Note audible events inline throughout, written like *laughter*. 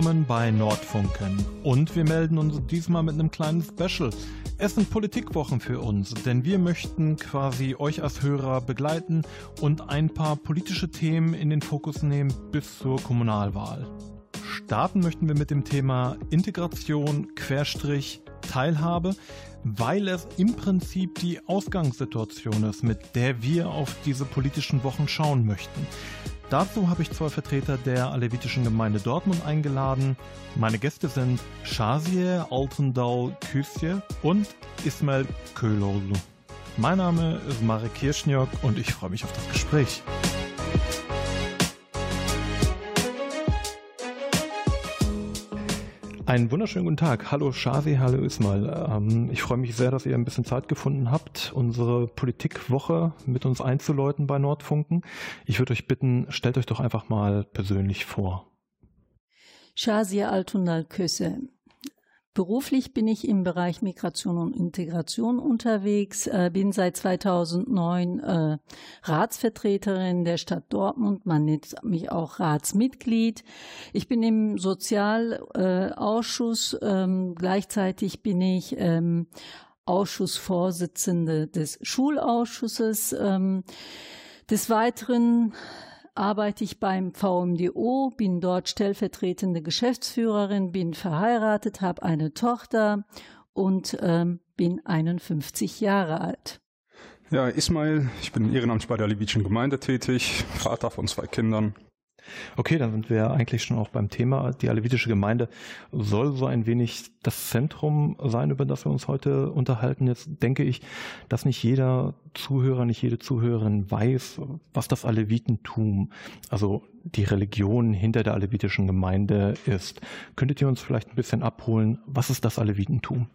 Willkommen bei Nordfunken. Und wir melden uns diesmal mit einem kleinen Special. Es sind Politikwochen für uns, denn wir möchten quasi euch als Hörer begleiten und ein paar politische Themen in den Fokus nehmen bis zur Kommunalwahl. Starten möchten wir mit dem Thema Integration, Querstrich, Teilhabe, weil es im Prinzip die Ausgangssituation ist, mit der wir auf diese politischen Wochen schauen möchten. Dazu habe ich zwei Vertreter der alevitischen Gemeinde Dortmund eingeladen. Meine Gäste sind Shazier Altendal Küsje und Ismail Köhlolu. Mein Name ist Marek Kirschniok und ich freue mich auf das Gespräch. Einen wunderschönen guten Tag. Hallo Shazi, hallo Ismail. Ähm, ich freue mich sehr, dass ihr ein bisschen Zeit gefunden habt, unsere Politikwoche mit uns einzuläuten bei Nordfunken. Ich würde euch bitten, stellt euch doch einfach mal persönlich vor. Shazi Altunal Köse. Beruflich bin ich im Bereich Migration und Integration unterwegs, äh, bin seit 2009 äh, Ratsvertreterin der Stadt Dortmund. Man nennt mich auch Ratsmitglied. Ich bin im Sozialausschuss. Ähm, gleichzeitig bin ich ähm, Ausschussvorsitzende des Schulausschusses. Ähm, des Weiteren arbeite ich beim VMDO, bin dort stellvertretende Geschäftsführerin, bin verheiratet, habe eine Tochter und ähm, bin 51 Jahre alt. Ja, Ismail, ich bin ehrenamtlich bei der Levitischen Gemeinde tätig, Vater von zwei Kindern. Okay, dann sind wir eigentlich schon auch beim Thema. Die alevitische Gemeinde soll so ein wenig das Zentrum sein, über das wir uns heute unterhalten. Jetzt denke ich, dass nicht jeder Zuhörer, nicht jede Zuhörerin weiß, was das Alevitentum, also die Religion hinter der alevitischen Gemeinde ist. Könntet ihr uns vielleicht ein bisschen abholen, was ist das Alevitentum?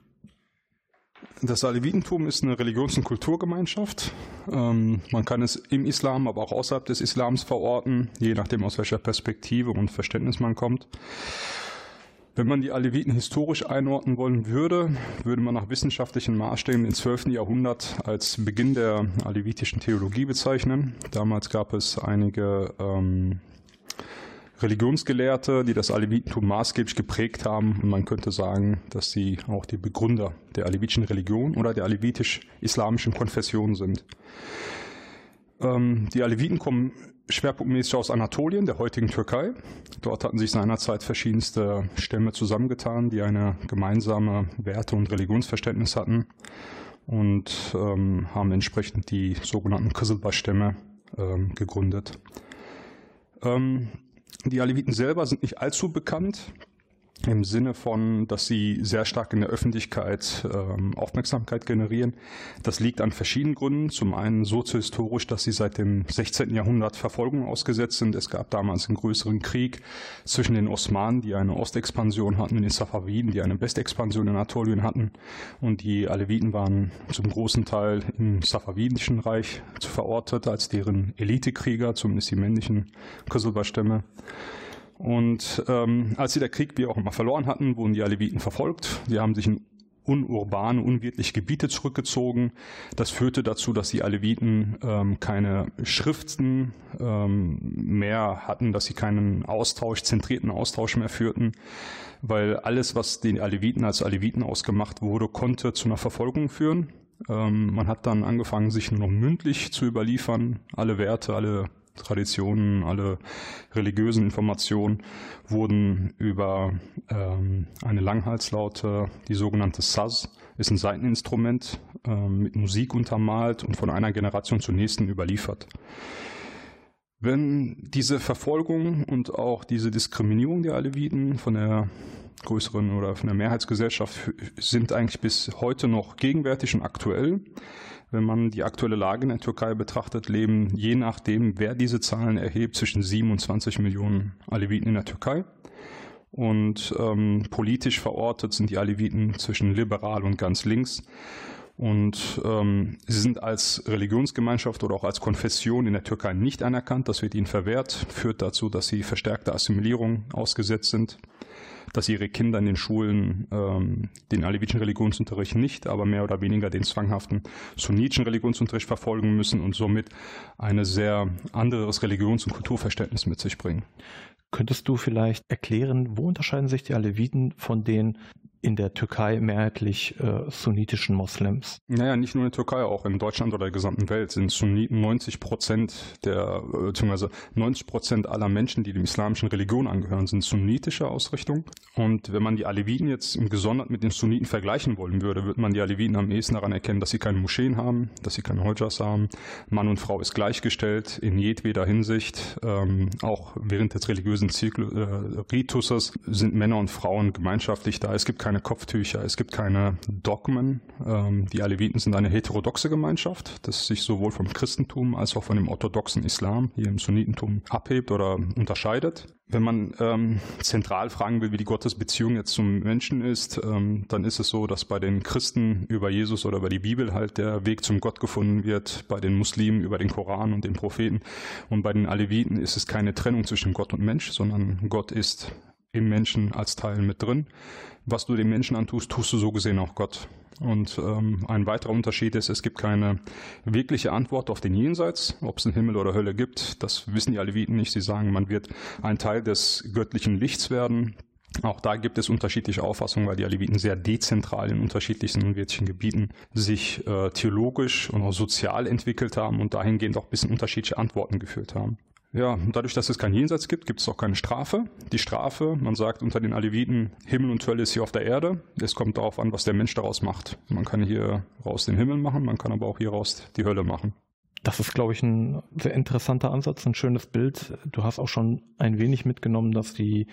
Das Alevitentum ist eine Religions- und Kulturgemeinschaft. Ähm, man kann es im Islam, aber auch außerhalb des Islams verorten, je nachdem aus welcher Perspektive und Verständnis man kommt. Wenn man die Aleviten historisch einordnen wollen würde, würde man nach wissenschaftlichen Maßstäben den 12. Jahrhundert als Beginn der alevitischen Theologie bezeichnen. Damals gab es einige ähm, Religionsgelehrte, die das Alevitentum maßgeblich geprägt haben. Und man könnte sagen, dass sie auch die Begründer der alevitischen Religion oder der alevitisch-islamischen Konfession sind. Ähm, die Aleviten kommen schwerpunktmäßig aus Anatolien, der heutigen Türkei. Dort hatten sich seinerzeit verschiedenste Stämme zusammengetan, die eine gemeinsame Werte- und Religionsverständnis hatten und ähm, haben entsprechend die sogenannten Kızılbaş-Stämme ähm, gegründet. Ähm, die Aleviten selber sind nicht allzu bekannt im Sinne von, dass sie sehr stark in der Öffentlichkeit ähm, Aufmerksamkeit generieren. Das liegt an verschiedenen Gründen. Zum einen soziohistorisch, dass sie seit dem 16. Jahrhundert Verfolgung ausgesetzt sind. Es gab damals einen größeren Krieg zwischen den Osmanen, die eine Ostexpansion hatten, und den Safaviden, die eine Westexpansion in Anatolien hatten. Und die Aleviten waren zum großen Teil im Safavidischen Reich verortet als deren Elitekrieger, zumindest die männlichen Kosovo-Stämme. Und ähm, als sie der Krieg wie auch immer verloren hatten, wurden die Aleviten verfolgt. Sie haben sich in unurbane, unwirtliche Gebiete zurückgezogen. Das führte dazu, dass die Aleviten ähm, keine Schriften ähm, mehr hatten, dass sie keinen Austausch, zentrierten Austausch mehr führten, weil alles, was den Aleviten als Aleviten ausgemacht wurde, konnte zu einer Verfolgung führen. Ähm, man hat dann angefangen, sich nur noch mündlich zu überliefern, alle Werte, alle Traditionen, alle religiösen Informationen wurden über ähm, eine Langhalslaute, die sogenannte Saz, ist ein Saiteninstrument äh, mit Musik untermalt und von einer Generation zur nächsten überliefert. Wenn diese Verfolgung und auch diese Diskriminierung der Aleviten von der größeren oder von der Mehrheitsgesellschaft sind eigentlich bis heute noch gegenwärtig und aktuell, wenn man die aktuelle Lage in der Türkei betrachtet, leben je nachdem, wer diese Zahlen erhebt, zwischen 27 Millionen Aleviten in der Türkei. Und ähm, politisch verortet sind die Aleviten zwischen liberal und ganz links. Und ähm, sie sind als Religionsgemeinschaft oder auch als Konfession in der Türkei nicht anerkannt. Das wird ihnen verwehrt, führt dazu, dass sie verstärkter Assimilierung ausgesetzt sind dass ihre Kinder in den Schulen ähm, den alevitischen Religionsunterricht nicht, aber mehr oder weniger den zwanghaften sunnitischen Religionsunterricht verfolgen müssen und somit ein sehr anderes Religions- und Kulturverständnis mit sich bringen. Könntest du vielleicht erklären, wo unterscheiden sich die Aleviten von den in der Türkei mehrheitlich äh, sunnitischen Moslems. Naja, nicht nur in der Türkei, auch in Deutschland oder der gesamten Welt sind Sunniten 90 Prozent der, äh, beziehungsweise 90 Prozent aller Menschen, die dem islamischen Religion angehören, sind sunnitischer Ausrichtung. Und wenn man die Aleviten jetzt gesondert mit den Sunniten vergleichen wollen würde, würde man die Aleviten am ehesten daran erkennen, dass sie keine Moscheen haben, dass sie keine Hojas haben. Mann und Frau ist gleichgestellt in jedweder Hinsicht. Ähm, auch während des religiösen Zykl äh, Rituses sind Männer und Frauen gemeinschaftlich da. Es gibt keine keine Kopftücher, es gibt keine Dogmen. Ähm, die Aleviten sind eine heterodoxe Gemeinschaft, das sich sowohl vom Christentum als auch von dem orthodoxen Islam hier im Sunnitentum abhebt oder unterscheidet. Wenn man ähm, zentral fragen will, wie die Gottesbeziehung jetzt zum Menschen ist, ähm, dann ist es so, dass bei den Christen über Jesus oder über die Bibel halt der Weg zum Gott gefunden wird, bei den Muslimen über den Koran und den Propheten. Und bei den Aleviten ist es keine Trennung zwischen Gott und Mensch, sondern Gott ist im Menschen als Teil mit drin was du dem Menschen antust, tust du so gesehen auch Gott. Und ähm, ein weiterer Unterschied ist, es gibt keine wirkliche Antwort auf den Jenseits, ob es einen Himmel oder Hölle gibt. Das wissen die Aleviten nicht. Sie sagen, man wird ein Teil des göttlichen Lichts werden. Auch da gibt es unterschiedliche Auffassungen, weil die Aleviten sehr dezentral in unterschiedlichsten unwirtlichen Gebieten sich äh, theologisch und auch sozial entwickelt haben und dahingehend auch ein bisschen unterschiedliche Antworten geführt haben. Ja, dadurch, dass es kein Jenseits gibt, gibt es auch keine Strafe. Die Strafe, man sagt unter den Aleviten, Himmel und Hölle ist hier auf der Erde. Es kommt darauf an, was der Mensch daraus macht. Man kann hier raus den Himmel machen, man kann aber auch hier raus die Hölle machen. Das ist, glaube ich, ein sehr interessanter Ansatz, ein schönes Bild. Du hast auch schon ein wenig mitgenommen, dass die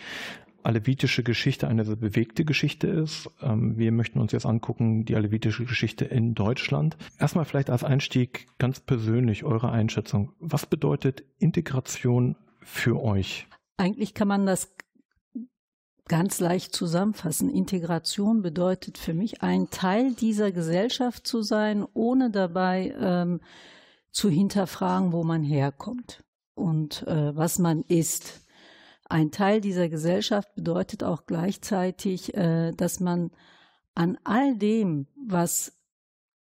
alevitische Geschichte eine sehr bewegte Geschichte ist. Ähm, wir möchten uns jetzt angucken, die alevitische Geschichte in Deutschland. Erstmal vielleicht als Einstieg ganz persönlich eure Einschätzung. Was bedeutet Integration für euch? Eigentlich kann man das ganz leicht zusammenfassen. Integration bedeutet für mich, ein Teil dieser Gesellschaft zu sein, ohne dabei ähm, zu hinterfragen, wo man herkommt und äh, was man ist ein Teil dieser Gesellschaft bedeutet auch gleichzeitig, äh, dass man an all dem, was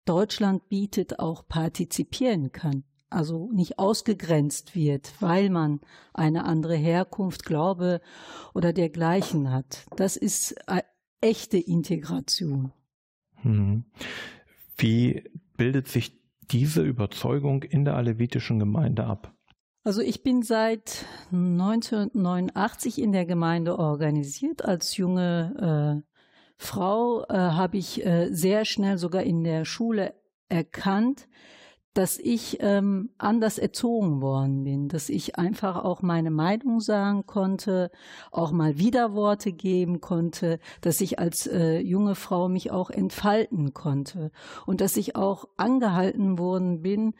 Deutschland bietet, auch partizipieren kann. Also nicht ausgegrenzt wird, weil man eine andere Herkunft, Glaube oder dergleichen hat. Das ist echte Integration. Hm. Wie bildet sich diese Überzeugung in der alevitischen Gemeinde ab? Also ich bin seit 1989 in der Gemeinde organisiert. Als junge äh, Frau äh, habe ich äh, sehr schnell sogar in der Schule erkannt, dass ich ähm, anders erzogen worden bin, dass ich einfach auch meine Meinung sagen konnte, auch mal Widerworte geben konnte, dass ich als äh, junge Frau mich auch entfalten konnte und dass ich auch angehalten worden bin,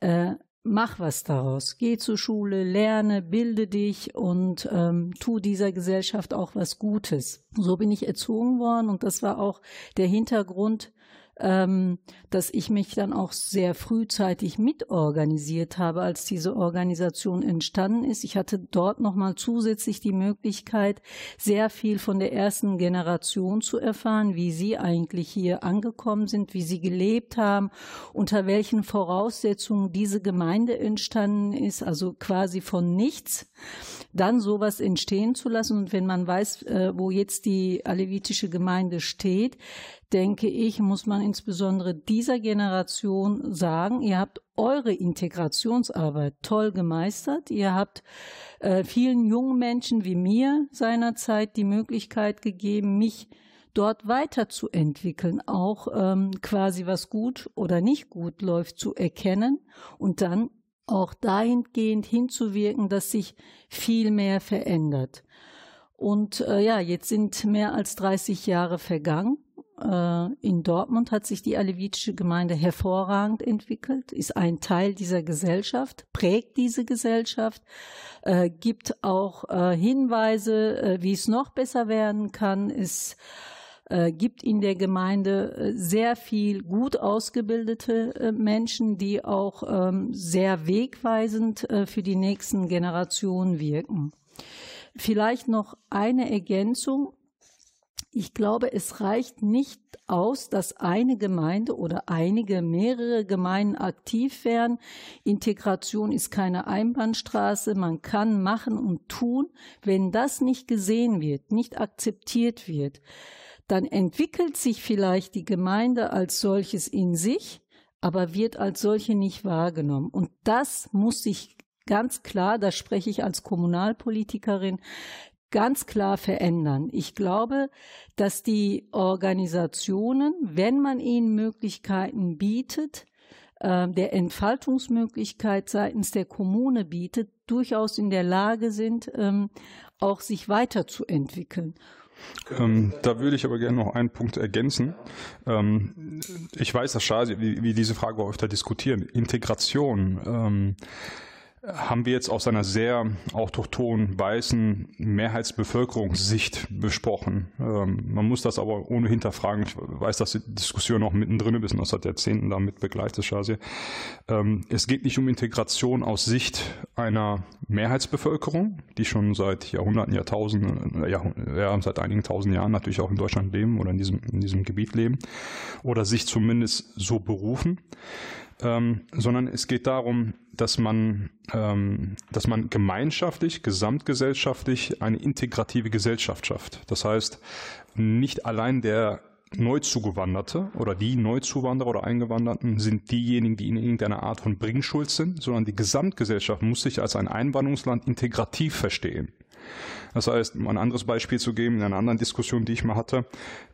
äh, mach was daraus. Geh zur Schule, lerne, bilde dich und ähm, tu dieser Gesellschaft auch was Gutes. So bin ich erzogen worden und das war auch der Hintergrund ähm, dass ich mich dann auch sehr frühzeitig mitorganisiert habe, als diese Organisation entstanden ist. Ich hatte dort nochmal zusätzlich die Möglichkeit, sehr viel von der ersten Generation zu erfahren, wie sie eigentlich hier angekommen sind, wie sie gelebt haben, unter welchen Voraussetzungen diese Gemeinde entstanden ist, also quasi von nichts, dann sowas entstehen zu lassen. Und wenn man weiß, äh, wo jetzt die alevitische Gemeinde steht, denke ich, muss man insbesondere dieser Generation sagen, ihr habt eure Integrationsarbeit toll gemeistert. Ihr habt äh, vielen jungen Menschen wie mir seinerzeit die Möglichkeit gegeben, mich dort weiterzuentwickeln, auch ähm, quasi was gut oder nicht gut läuft zu erkennen und dann auch dahingehend hinzuwirken, dass sich viel mehr verändert. Und äh, ja, jetzt sind mehr als 30 Jahre vergangen in Dortmund hat sich die alevitische Gemeinde hervorragend entwickelt, ist ein Teil dieser Gesellschaft, prägt diese Gesellschaft, äh, gibt auch äh, Hinweise, äh, wie es noch besser werden kann. Es äh, gibt in der Gemeinde äh, sehr viel gut ausgebildete Menschen, die auch ähm, sehr wegweisend für die nächsten Generationen wirken. Vielleicht noch eine Ergänzung ich glaube, es reicht nicht aus, dass eine Gemeinde oder einige, mehrere Gemeinden aktiv werden. Integration ist keine Einbahnstraße. Man kann machen und tun. Wenn das nicht gesehen wird, nicht akzeptiert wird, dann entwickelt sich vielleicht die Gemeinde als solches in sich, aber wird als solche nicht wahrgenommen. Und das muss sich ganz klar, da spreche ich als Kommunalpolitikerin, ganz klar verändern. Ich glaube, dass die Organisationen, wenn man ihnen Möglichkeiten bietet, äh, der Entfaltungsmöglichkeit seitens der Kommune bietet, durchaus in der Lage sind, ähm, auch sich weiterzuentwickeln. Ähm, da würde ich aber gerne noch einen Punkt ergänzen. Ähm, ich weiß, dass Schade, wie, wie diese Frage öfter diskutieren. Integration. Haben wir jetzt aus einer sehr autochthonen, weißen Mehrheitsbevölkerungssicht besprochen. Ähm, man muss das aber ohne hinterfragen. Ich weiß, dass die Diskussion auch mittendrin ist und das hat Jahrzehnten damit begleitet, Shazia. Ähm, es geht nicht um Integration aus Sicht einer Mehrheitsbevölkerung, die schon seit Jahrhunderten, Jahrtausenden, äh, ja, ja, seit einigen tausend Jahren natürlich auch in Deutschland leben oder in diesem, in diesem Gebiet leben oder sich zumindest so berufen ähm, sondern es geht darum, dass man, ähm, dass man gemeinschaftlich, gesamtgesellschaftlich eine integrative Gesellschaft schafft. Das heißt, nicht allein der Neuzugewanderte oder die Neuzuwanderer oder Eingewanderten sind diejenigen, die in irgendeiner Art von Bringschuld sind, sondern die Gesamtgesellschaft muss sich als ein Einwanderungsland integrativ verstehen. Das heißt, um ein anderes Beispiel zu geben, in einer anderen Diskussion, die ich mal hatte,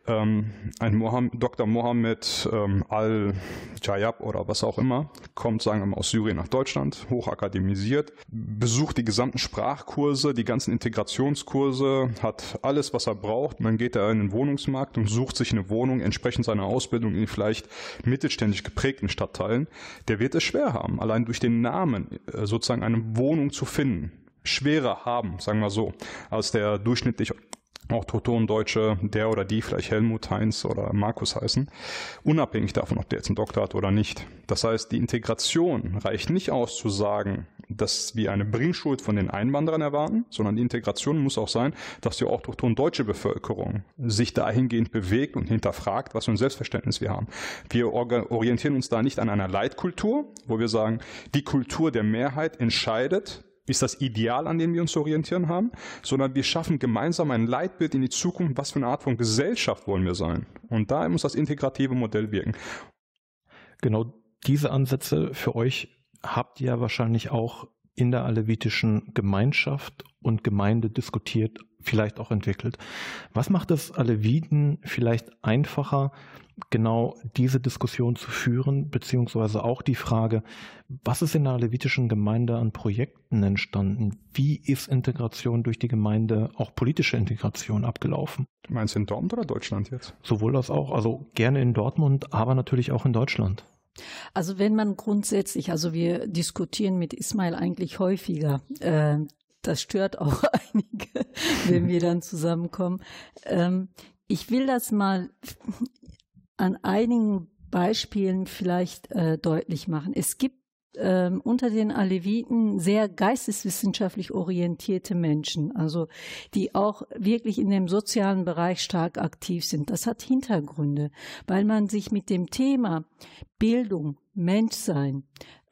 ähm, ein Mohammed, Dr. Mohammed ähm, Al-Jayab oder was auch immer, kommt, sagen wir mal, aus Syrien nach Deutschland, hochakademisiert, besucht die gesamten Sprachkurse, die ganzen Integrationskurse, hat alles, was er braucht. Und dann geht er in den Wohnungsmarkt und sucht sich eine Wohnung entsprechend seiner Ausbildung in vielleicht mittelständisch geprägten Stadtteilen. Der wird es schwer haben, allein durch den Namen äh, sozusagen eine Wohnung zu finden schwerer haben, sagen wir so, als der durchschnittlich Autochtondeutsche, der oder die vielleicht Helmut, Heinz oder Markus heißen, unabhängig davon, ob der jetzt einen Doktor hat oder nicht. Das heißt, die Integration reicht nicht aus zu sagen, dass wir eine Bringschuld von den Einwanderern erwarten, sondern die Integration muss auch sein, dass die autochton deutsche Bevölkerung sich dahingehend bewegt und hinterfragt, was für ein Selbstverständnis wir haben. Wir orientieren uns da nicht an einer Leitkultur, wo wir sagen, die Kultur der Mehrheit entscheidet, ist das Ideal, an dem wir uns orientieren haben, sondern wir schaffen gemeinsam ein Leitbild in die Zukunft, was für eine Art von Gesellschaft wollen wir sein. Und da muss das integrative Modell wirken. Genau diese Ansätze für euch habt ihr wahrscheinlich auch in der alevitischen Gemeinschaft und Gemeinde diskutiert, vielleicht auch entwickelt. Was macht es Aleviten vielleicht einfacher, genau diese Diskussion zu führen, beziehungsweise auch die Frage, was ist in der levitischen Gemeinde an Projekten entstanden? Wie ist Integration durch die Gemeinde, auch politische Integration abgelaufen? Du meinst in Dortmund oder Deutschland jetzt? Sowohl das auch, also gerne in Dortmund, aber natürlich auch in Deutschland. Also wenn man grundsätzlich, also wir diskutieren mit Ismail eigentlich häufiger, äh, das stört auch *laughs* einige, wenn wir dann zusammenkommen. Ähm, ich will das mal an einigen Beispielen vielleicht äh, deutlich machen. Es gibt ähm, unter den Aleviten sehr geisteswissenschaftlich orientierte Menschen, also die auch wirklich in dem sozialen Bereich stark aktiv sind. Das hat Hintergründe, weil man sich mit dem Thema Bildung, Menschsein,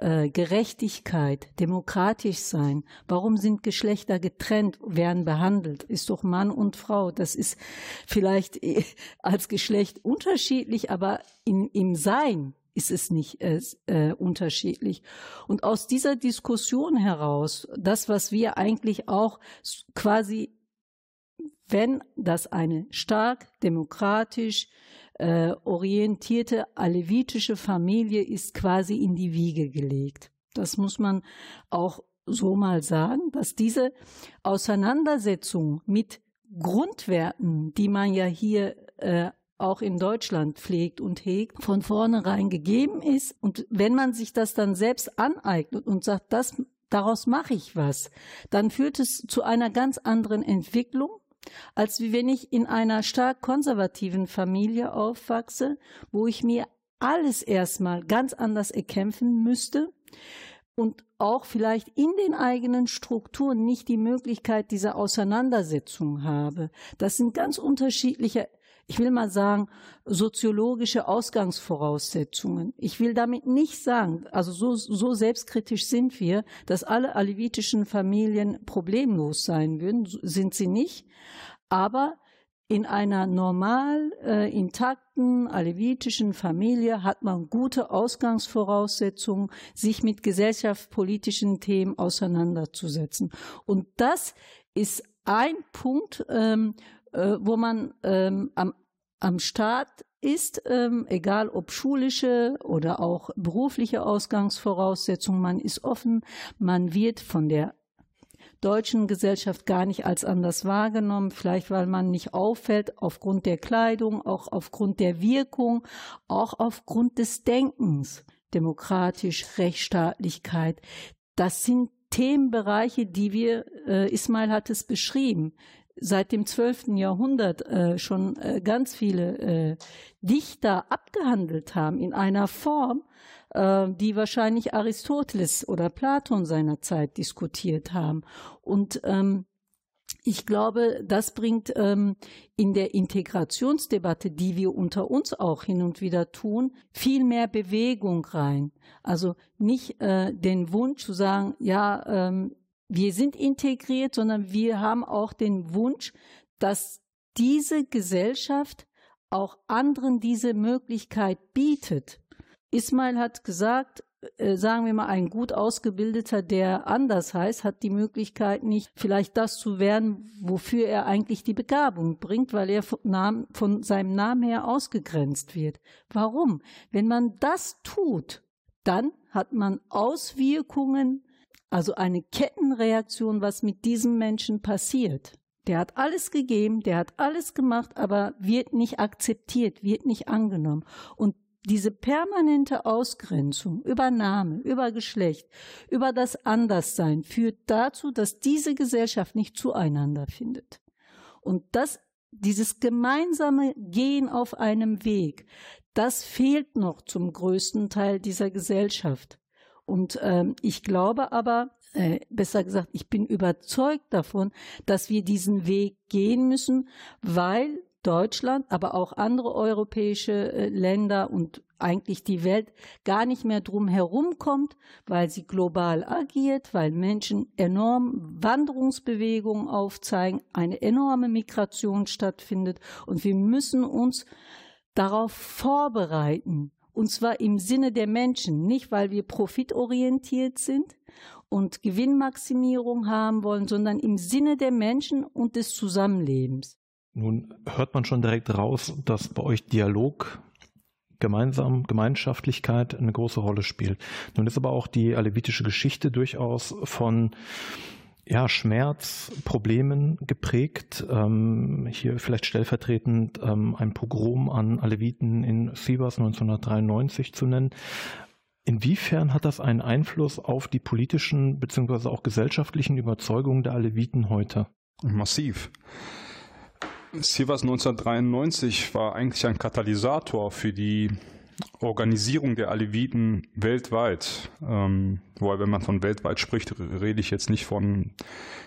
äh, Gerechtigkeit, demokratisch sein, warum sind Geschlechter getrennt, werden behandelt, ist doch Mann und Frau. Das ist vielleicht äh, als Geschlecht unterschiedlich, aber in, im Sein ist es nicht äh, äh, unterschiedlich. Und aus dieser Diskussion heraus, das, was wir eigentlich auch quasi, wenn das eine stark demokratisch äh, orientierte alevitische Familie ist, quasi in die Wiege gelegt. Das muss man auch so mal sagen, dass diese Auseinandersetzung mit Grundwerten, die man ja hier äh, auch in Deutschland pflegt und hegt, von vornherein gegeben ist. Und wenn man sich das dann selbst aneignet und sagt, das, daraus mache ich was, dann führt es zu einer ganz anderen Entwicklung, als wenn ich in einer stark konservativen Familie aufwachse, wo ich mir alles erstmal ganz anders erkämpfen müsste und auch vielleicht in den eigenen Strukturen nicht die Möglichkeit dieser Auseinandersetzung habe. Das sind ganz unterschiedliche ich will mal sagen, soziologische Ausgangsvoraussetzungen. Ich will damit nicht sagen, also so, so selbstkritisch sind wir, dass alle alevitischen Familien problemlos sein würden, sind sie nicht. Aber in einer normal äh, intakten alevitischen Familie hat man gute Ausgangsvoraussetzungen, sich mit gesellschaftspolitischen Themen auseinanderzusetzen. Und das ist ein Punkt, ähm, äh, wo man ähm, am, am Start ist, ähm, egal ob schulische oder auch berufliche Ausgangsvoraussetzungen, man ist offen, man wird von der deutschen Gesellschaft gar nicht als anders wahrgenommen, vielleicht weil man nicht auffällt aufgrund der Kleidung, auch aufgrund der Wirkung, auch aufgrund des Denkens. Demokratisch, Rechtsstaatlichkeit, das sind Themenbereiche, die wir, äh, Ismail hat es beschrieben, seit dem 12. Jahrhundert äh, schon äh, ganz viele äh, Dichter abgehandelt haben in einer Form, äh, die wahrscheinlich Aristoteles oder Platon seinerzeit diskutiert haben. Und ähm, ich glaube, das bringt ähm, in der Integrationsdebatte, die wir unter uns auch hin und wieder tun, viel mehr Bewegung rein. Also nicht äh, den Wunsch zu sagen, ja, ähm, wir sind integriert, sondern wir haben auch den Wunsch, dass diese Gesellschaft auch anderen diese Möglichkeit bietet. Ismail hat gesagt, äh, sagen wir mal, ein gut ausgebildeter, der anders heißt, hat die Möglichkeit nicht, vielleicht das zu werden, wofür er eigentlich die Begabung bringt, weil er von, von seinem Namen her ausgegrenzt wird. Warum? Wenn man das tut, dann hat man Auswirkungen, also eine Kettenreaktion, was mit diesem Menschen passiert. Der hat alles gegeben, der hat alles gemacht, aber wird nicht akzeptiert, wird nicht angenommen. Und diese permanente Ausgrenzung über Name, über Geschlecht, über das Anderssein führt dazu, dass diese Gesellschaft nicht zueinander findet. Und das, dieses gemeinsame Gehen auf einem Weg, das fehlt noch zum größten Teil dieser Gesellschaft. Und ähm, ich glaube aber, äh, besser gesagt, ich bin überzeugt davon, dass wir diesen Weg gehen müssen, weil Deutschland, aber auch andere europäische äh, Länder und eigentlich die Welt gar nicht mehr drum herum kommt, weil sie global agiert, weil Menschen enorm Wanderungsbewegungen aufzeigen, eine enorme Migration stattfindet und wir müssen uns darauf vorbereiten. Und zwar im Sinne der Menschen, nicht weil wir profitorientiert sind und Gewinnmaximierung haben wollen, sondern im Sinne der Menschen und des Zusammenlebens. Nun hört man schon direkt raus, dass bei euch Dialog, gemeinsam, Gemeinschaftlichkeit eine große Rolle spielt. Nun ist aber auch die alevitische Geschichte durchaus von ja, Schmerz, Problemen geprägt. Ähm, hier vielleicht stellvertretend ähm, ein Pogrom an Aleviten in Sivas 1993 zu nennen. Inwiefern hat das einen Einfluss auf die politischen bzw. auch gesellschaftlichen Überzeugungen der Aleviten heute? Massiv. Sivas 1993 war eigentlich ein Katalysator für die Organisierung der Aleviten weltweit. Ähm, wobei, wenn man von weltweit spricht, rede ich jetzt nicht von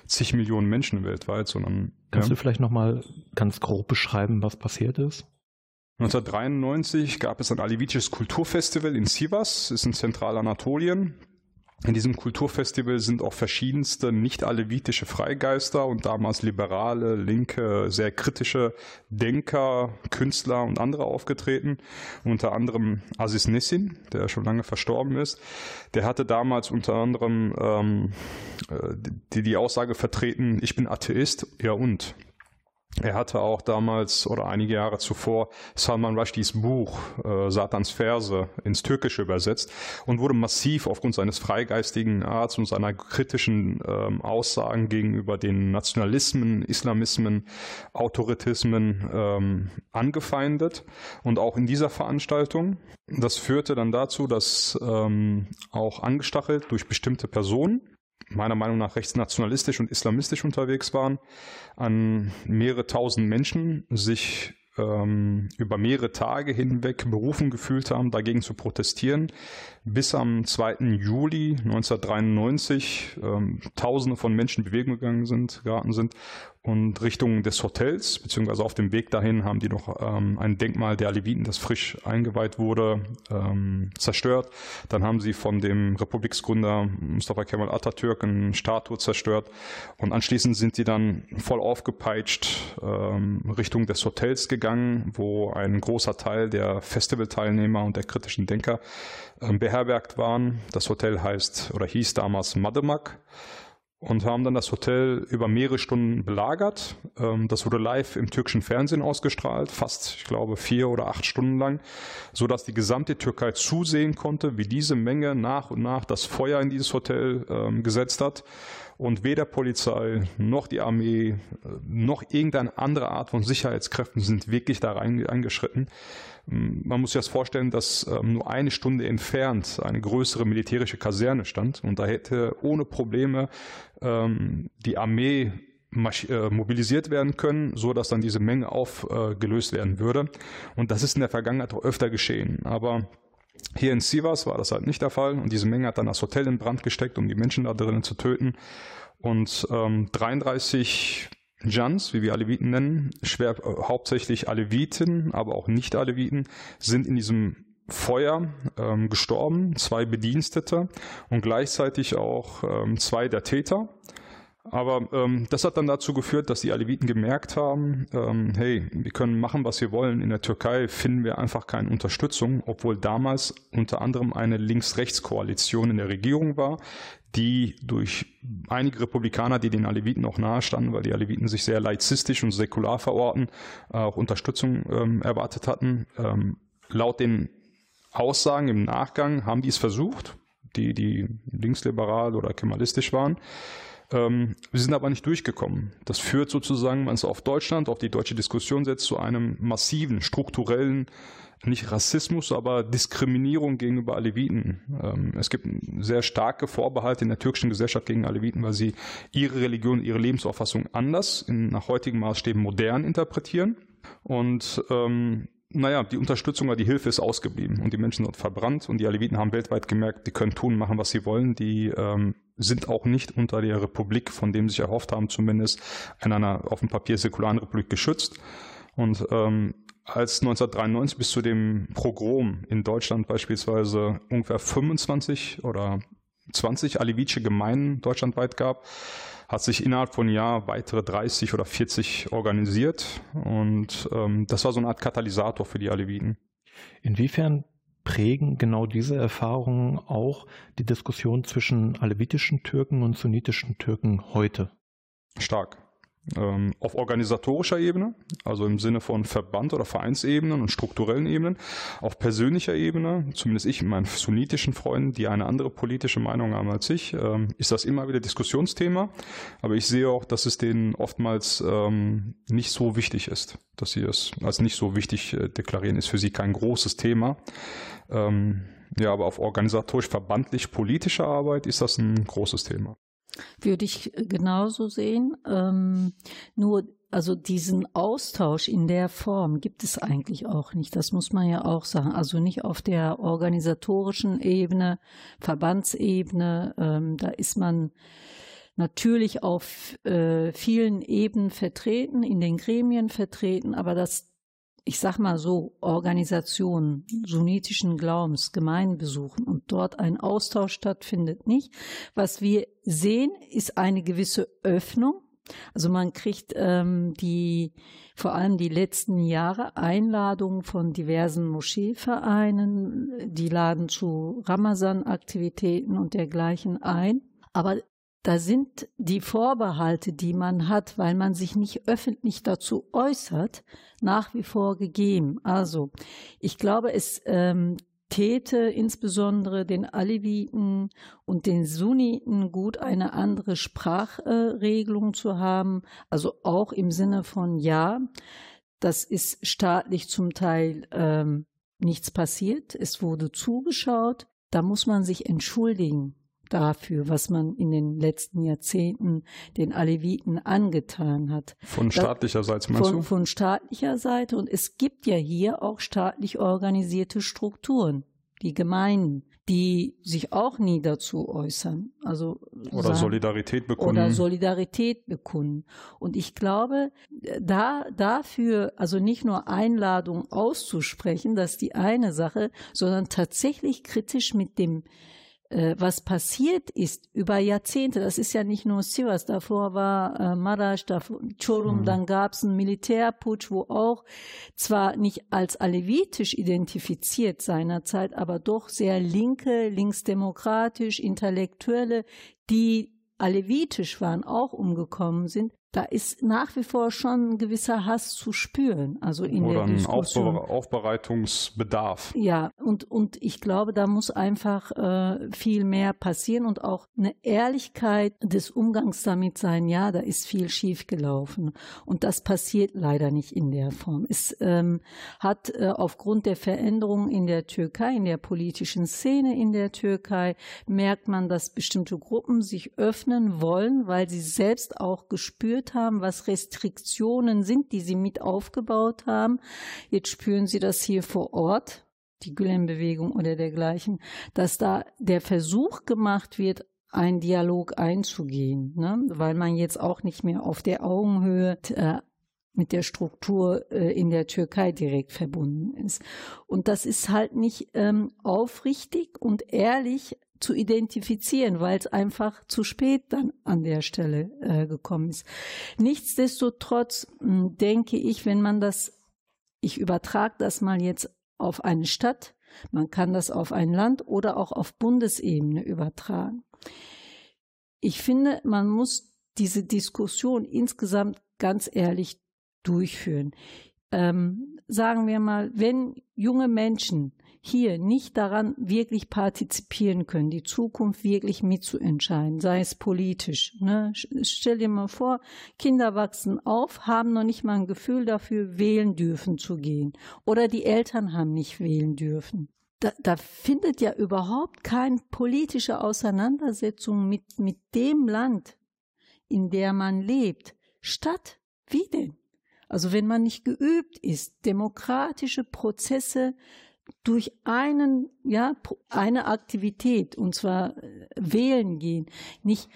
zig Millionen Menschen weltweit, sondern. Kannst ja. du vielleicht nochmal ganz grob beschreiben, was passiert ist? 1993 gab es ein alevitisches Kulturfestival in Sivas, ist in Zentralanatolien. In diesem Kulturfestival sind auch verschiedenste nicht-alevitische Freigeister und damals liberale, linke, sehr kritische Denker, Künstler und andere aufgetreten. Unter anderem Aziz Nissin, der schon lange verstorben ist. Der hatte damals unter anderem ähm, äh, die, die Aussage vertreten, ich bin Atheist, ja und. Er hatte auch damals oder einige Jahre zuvor Salman Rushdies Buch äh, Satans Verse ins Türkische übersetzt und wurde massiv aufgrund seines freigeistigen Arts und seiner kritischen ähm, Aussagen gegenüber den Nationalismen, Islamismen, Autoritismen ähm, angefeindet. Und auch in dieser Veranstaltung, das führte dann dazu, dass ähm, auch angestachelt durch bestimmte Personen, meiner Meinung nach rechtsnationalistisch und islamistisch unterwegs waren, an mehrere tausend Menschen sich ähm, über mehrere Tage hinweg berufen gefühlt haben, dagegen zu protestieren, bis am 2. Juli 1993 ähm, Tausende von Menschen in Bewegung gegangen sind, geraten sind, Und Richtung des Hotels, beziehungsweise auf dem Weg dahin, haben die noch ähm, ein Denkmal der Aleviten, das frisch eingeweiht wurde, ähm, zerstört. Dann haben sie von dem Republiksgründer Mustafa Kemal Atatürk eine Statue zerstört. Und anschließend sind sie dann voll aufgepeitscht ähm, Richtung des Hotels gegangen, wo ein großer Teil der Festivalteilnehmer und der kritischen Denker ähm, beherbergt waren. Das Hotel heißt oder hieß damals Mademak und haben dann das Hotel über mehrere Stunden belagert. Ähm, das wurde live im türkischen Fernsehen ausgestrahlt, fast, ich glaube, vier oder acht Stunden lang, so dass die gesamte Türkei zusehen konnte, wie diese Menge nach und nach das Feuer in dieses Hotel ähm, gesetzt hat. Und weder Polizei noch die Armee äh, noch irgendeine andere Art von Sicherheitskräften sind wirklich da rein eingeschritten. Man muss sich das vorstellen, dass ähm, nur eine Stunde entfernt eine größere militärische Kaserne stand und da hätte ohne Probleme ähm, die Armee äh, mobilisiert werden können, so dass dann diese Menge aufgelöst werden würde. Und das ist in der Vergangenheit auch öfter geschehen. Aber hier in Sivas war das halt nicht der Fall und diese Menge hat dann das Hotel in Brand gesteckt, um die Menschen da drinnen zu töten. Und ähm, 33 Jans, wie wir Aleviten nennen, schwer, äh, hauptsächlich Aleviten, aber auch Nicht-Aleviten, sind in diesem Feuer ähm, gestorben, zwei Bedienstete und gleichzeitig auch ähm, zwei der Täter. Aber ähm, das hat dann dazu geführt, dass die Aleviten gemerkt haben, ähm, hey, wir können machen, was wir wollen. In der Türkei finden wir einfach keine Unterstützung, obwohl damals unter anderem eine Links-Rechts-Koalition in der Regierung war, die durch einige Republikaner, die den Aleviten auch nahestanden, weil die Aleviten sich sehr laizistisch und säkular verorten, auch Unterstützung ähm, erwartet hatten. Ähm, laut den Aussagen im Nachgang haben die es versucht, die, die linksliberal oder kemalistisch waren. Ähm, wir sind aber nicht durchgekommen. Das führt sozusagen, wenn es auf Deutschland, auf die deutsche Diskussion setzt, zu einem massiven, strukturellen nicht Rassismus, aber Diskriminierung gegenüber Aleviten. Ähm, es gibt sehr starke Vorbehalte in der türkischen Gesellschaft gegen Aleviten, weil sie ihre Religion, ihre Lebensauffassung anders, in, nach heutigen Maßstäben modern interpretieren. Und ähm, naja, die Unterstützung oder die Hilfe ist ausgeblieben und die Menschen sind verbrannt und die Aleviten haben weltweit gemerkt, die können tun, machen, was sie wollen. Die ähm, sind auch nicht unter der Republik, von dem sie sich erhofft haben, zumindest in einer auf dem Papier säkularen Republik geschützt. Und ähm, als 1993 bis zu dem Pogrom in Deutschland beispielsweise ungefähr 25 oder 20 alevitische Gemeinden deutschlandweit gab, hat sich innerhalb von einem Jahr weitere 30 oder 40 organisiert und ähm, das war so eine Art Katalysator für die Aleviten. Inwiefern prägen genau diese Erfahrungen auch die Diskussion zwischen alevitischen Türken und sunnitischen Türken heute? Stark ähm, auf organisatorischer Ebene, also im Sinne von Verband- oder Vereinsebenen und strukturellen Ebenen, auf persönlicher Ebene, zumindest ich mit meinen sunnitischen Freunden, die eine andere politische Meinung haben als ich, ähm, ist das immer wieder Diskussionsthema. Aber ich sehe auch, dass es denen oftmals ähm, nicht so wichtig ist, dass sie es als nicht so wichtig äh, deklarieren, ist für sie kein großes Thema. Ähm, ja, aber auf organisatorisch, verbandlich, politischer Arbeit ist das ein großes Thema. Würde ich genauso sehen. Ähm, nur, also diesen Austausch in der Form gibt es eigentlich auch nicht. Das muss man ja auch sagen. Also nicht auf der organisatorischen Ebene, Verbandsebene. Ähm, da ist man natürlich auf äh, vielen Ebenen vertreten, in den Gremien vertreten, aber das ich sag mal so, Organisationen sunnitischen Glaubens, Gemeinden besuchen und dort ein Austausch stattfindet nicht. Was wir sehen, ist eine gewisse Öffnung. Also man kriegt ähm, die vor allem die letzten Jahre Einladungen von diversen Moscheevereinen, die laden zu Ramazan-Aktivitäten und dergleichen ein. Aber da sind die Vorbehalte, die man hat, weil man sich nicht öffentlich dazu äußert, nach wie vor gegeben. Also ich glaube, es ähm, täte insbesondere den Aleviten und den Sunniten gut, eine andere Sprachregelung zu haben. Also auch im Sinne von ja, das ist staatlich zum Teil ähm, nichts passiert. Es wurde zugeschaut. Da muss man sich entschuldigen dafür, was man in den letzten Jahrzehnten den Aleviten angetan hat. Von staatlicher Seite meinst von, du? Von staatlicher Seite. Und es gibt ja hier auch staatlich organisierte Strukturen, die Gemeinden, die sich auch nie dazu äußern. Also oder sagen, Solidarität bekunden. Oder Solidarität bekunden. Und ich glaube, da dafür, also nicht nur Einladung auszusprechen, das ist die eine Sache, sondern tatsächlich kritisch mit dem äh, was passiert ist über Jahrzehnte, das ist ja nicht nur Sivas, davor war äh, Marash, davor Chorum, mhm. dann gab es einen Militärputsch, wo auch zwar nicht als alevitisch identifiziert seinerzeit, aber doch sehr linke, linksdemokratisch, intellektuelle, die alevitisch waren, auch umgekommen sind, da ist nach wie vor schon ein gewisser Hass zu spüren, also in Oder der Diskussion. Aufbe Aufbereitungsbedarf. Ja, und, und ich glaube, da muss einfach äh, viel mehr passieren und auch eine Ehrlichkeit des Umgangs damit sein. Ja, da ist viel schiefgelaufen und das passiert leider nicht in der Form. Es ähm, hat äh, aufgrund der Veränderungen in der Türkei, in der politischen Szene in der Türkei, merkt man, dass bestimmte Gruppen sich öffnen wollen, weil sie selbst auch gespürt gespürt haben, was Restriktionen sind, die sie mit aufgebaut haben. Jetzt spüren sie das hier vor Ort, die Gülen-Bewegung oder dergleichen, dass da der Versuch gemacht wird, einen Dialog einzugehen, ne? weil man jetzt auch nicht mehr auf der Augenhöhe äh, mit der Struktur äh, in der Türkei direkt verbunden ist. Und das ist halt nicht ähm, aufrichtig und ehrlich zu identifizieren, weil es einfach zu spät dann an der Stelle äh, gekommen ist. Nichtsdestotrotz mh, hm, denke ich, wenn man das, ich übertrage das mal jetzt auf eine Stadt, man kann das auf ein Land oder auch auf Bundesebene übertragen. Ich finde, man muss diese Diskussion insgesamt ganz ehrlich durchführen. Ähm, sagen wir mal, wenn junge Menschen hier nicht daran wirklich partizipieren können, die Zukunft wirklich mitzuentscheiden, sei es politisch. Ne? Stell dir mal vor, Kinder wachsen auf, haben noch nicht mal ein Gefühl dafür, wählen dürfen zu gehen. Oder die Eltern haben nicht wählen dürfen. Da, da findet ja überhaupt keine politische Auseinandersetzung mit, mit dem Land, in der man lebt, statt. Wie denn? Also wenn man nicht geübt ist, demokratische Prozesse durch einen, ja, eine Aktivität, und zwar äh, wählen gehen, nicht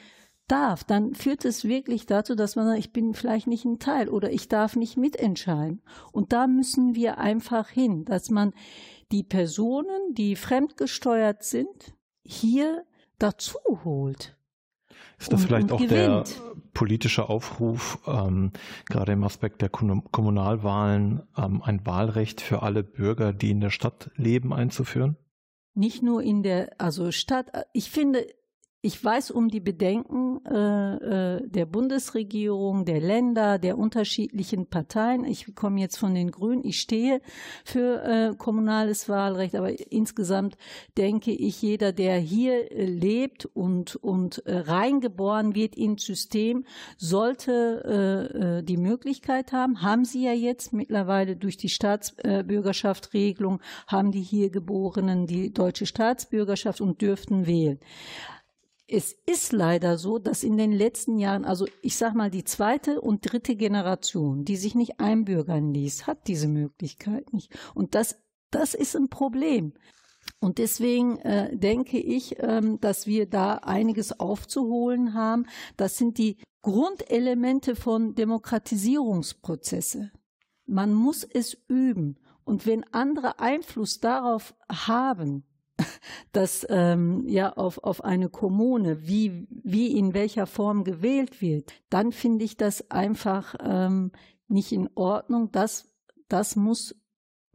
darf, dann führt es wirklich dazu, dass man sagt, ich bin vielleicht nicht ein Teil oder ich darf nicht mitentscheiden. Und da müssen wir einfach hin, dass man die Personen, die fremdgesteuert sind, hier dazu holt. Ist das vielleicht auch gewinnt. der politische Aufruf, ähm, gerade im Aspekt der Kommunalwahlen, ähm, ein Wahlrecht für alle Bürger, die in der Stadt leben, einzuführen? Nicht nur in der, also Stadt, ich finde, ich weiß um die Bedenken äh, äh, der Bundesregierung, der Länder, der unterschiedlichen Parteien. Ich komme jetzt von den Grünen. Ich stehe für äh, kommunales Wahlrecht, aber insgesamt denke ich, jeder, der hier äh, lebt und, und äh, reingeboren wird ins System, sollte äh, äh, die Möglichkeit haben, haben sie ja jetzt mittlerweile durch die Staatsbürgerschaftsregelung, haben die hier Geborenen die deutsche Staatsbürgerschaft und dürften wählen es ist leider so, dass in den letzten Jahren, also ich sag mal, die zweite und dritte Generation, die sich nicht einbürgern ließ, hat diese Möglichkeit nicht. Und das, das ist ein Problem. Und deswegen äh, denke ich, ähm, dass wir da einiges aufzuholen haben. Das sind die Grundelemente von Demokratisierungsprozesse. Man muss es üben. Und wenn andere Einfluss darauf haben, dass ähm, ja auf, auf eine Kommune, wie, wie in welcher Form gewählt wird, dann finde ich das einfach ähm, nicht in Ordnung. Das, das muss,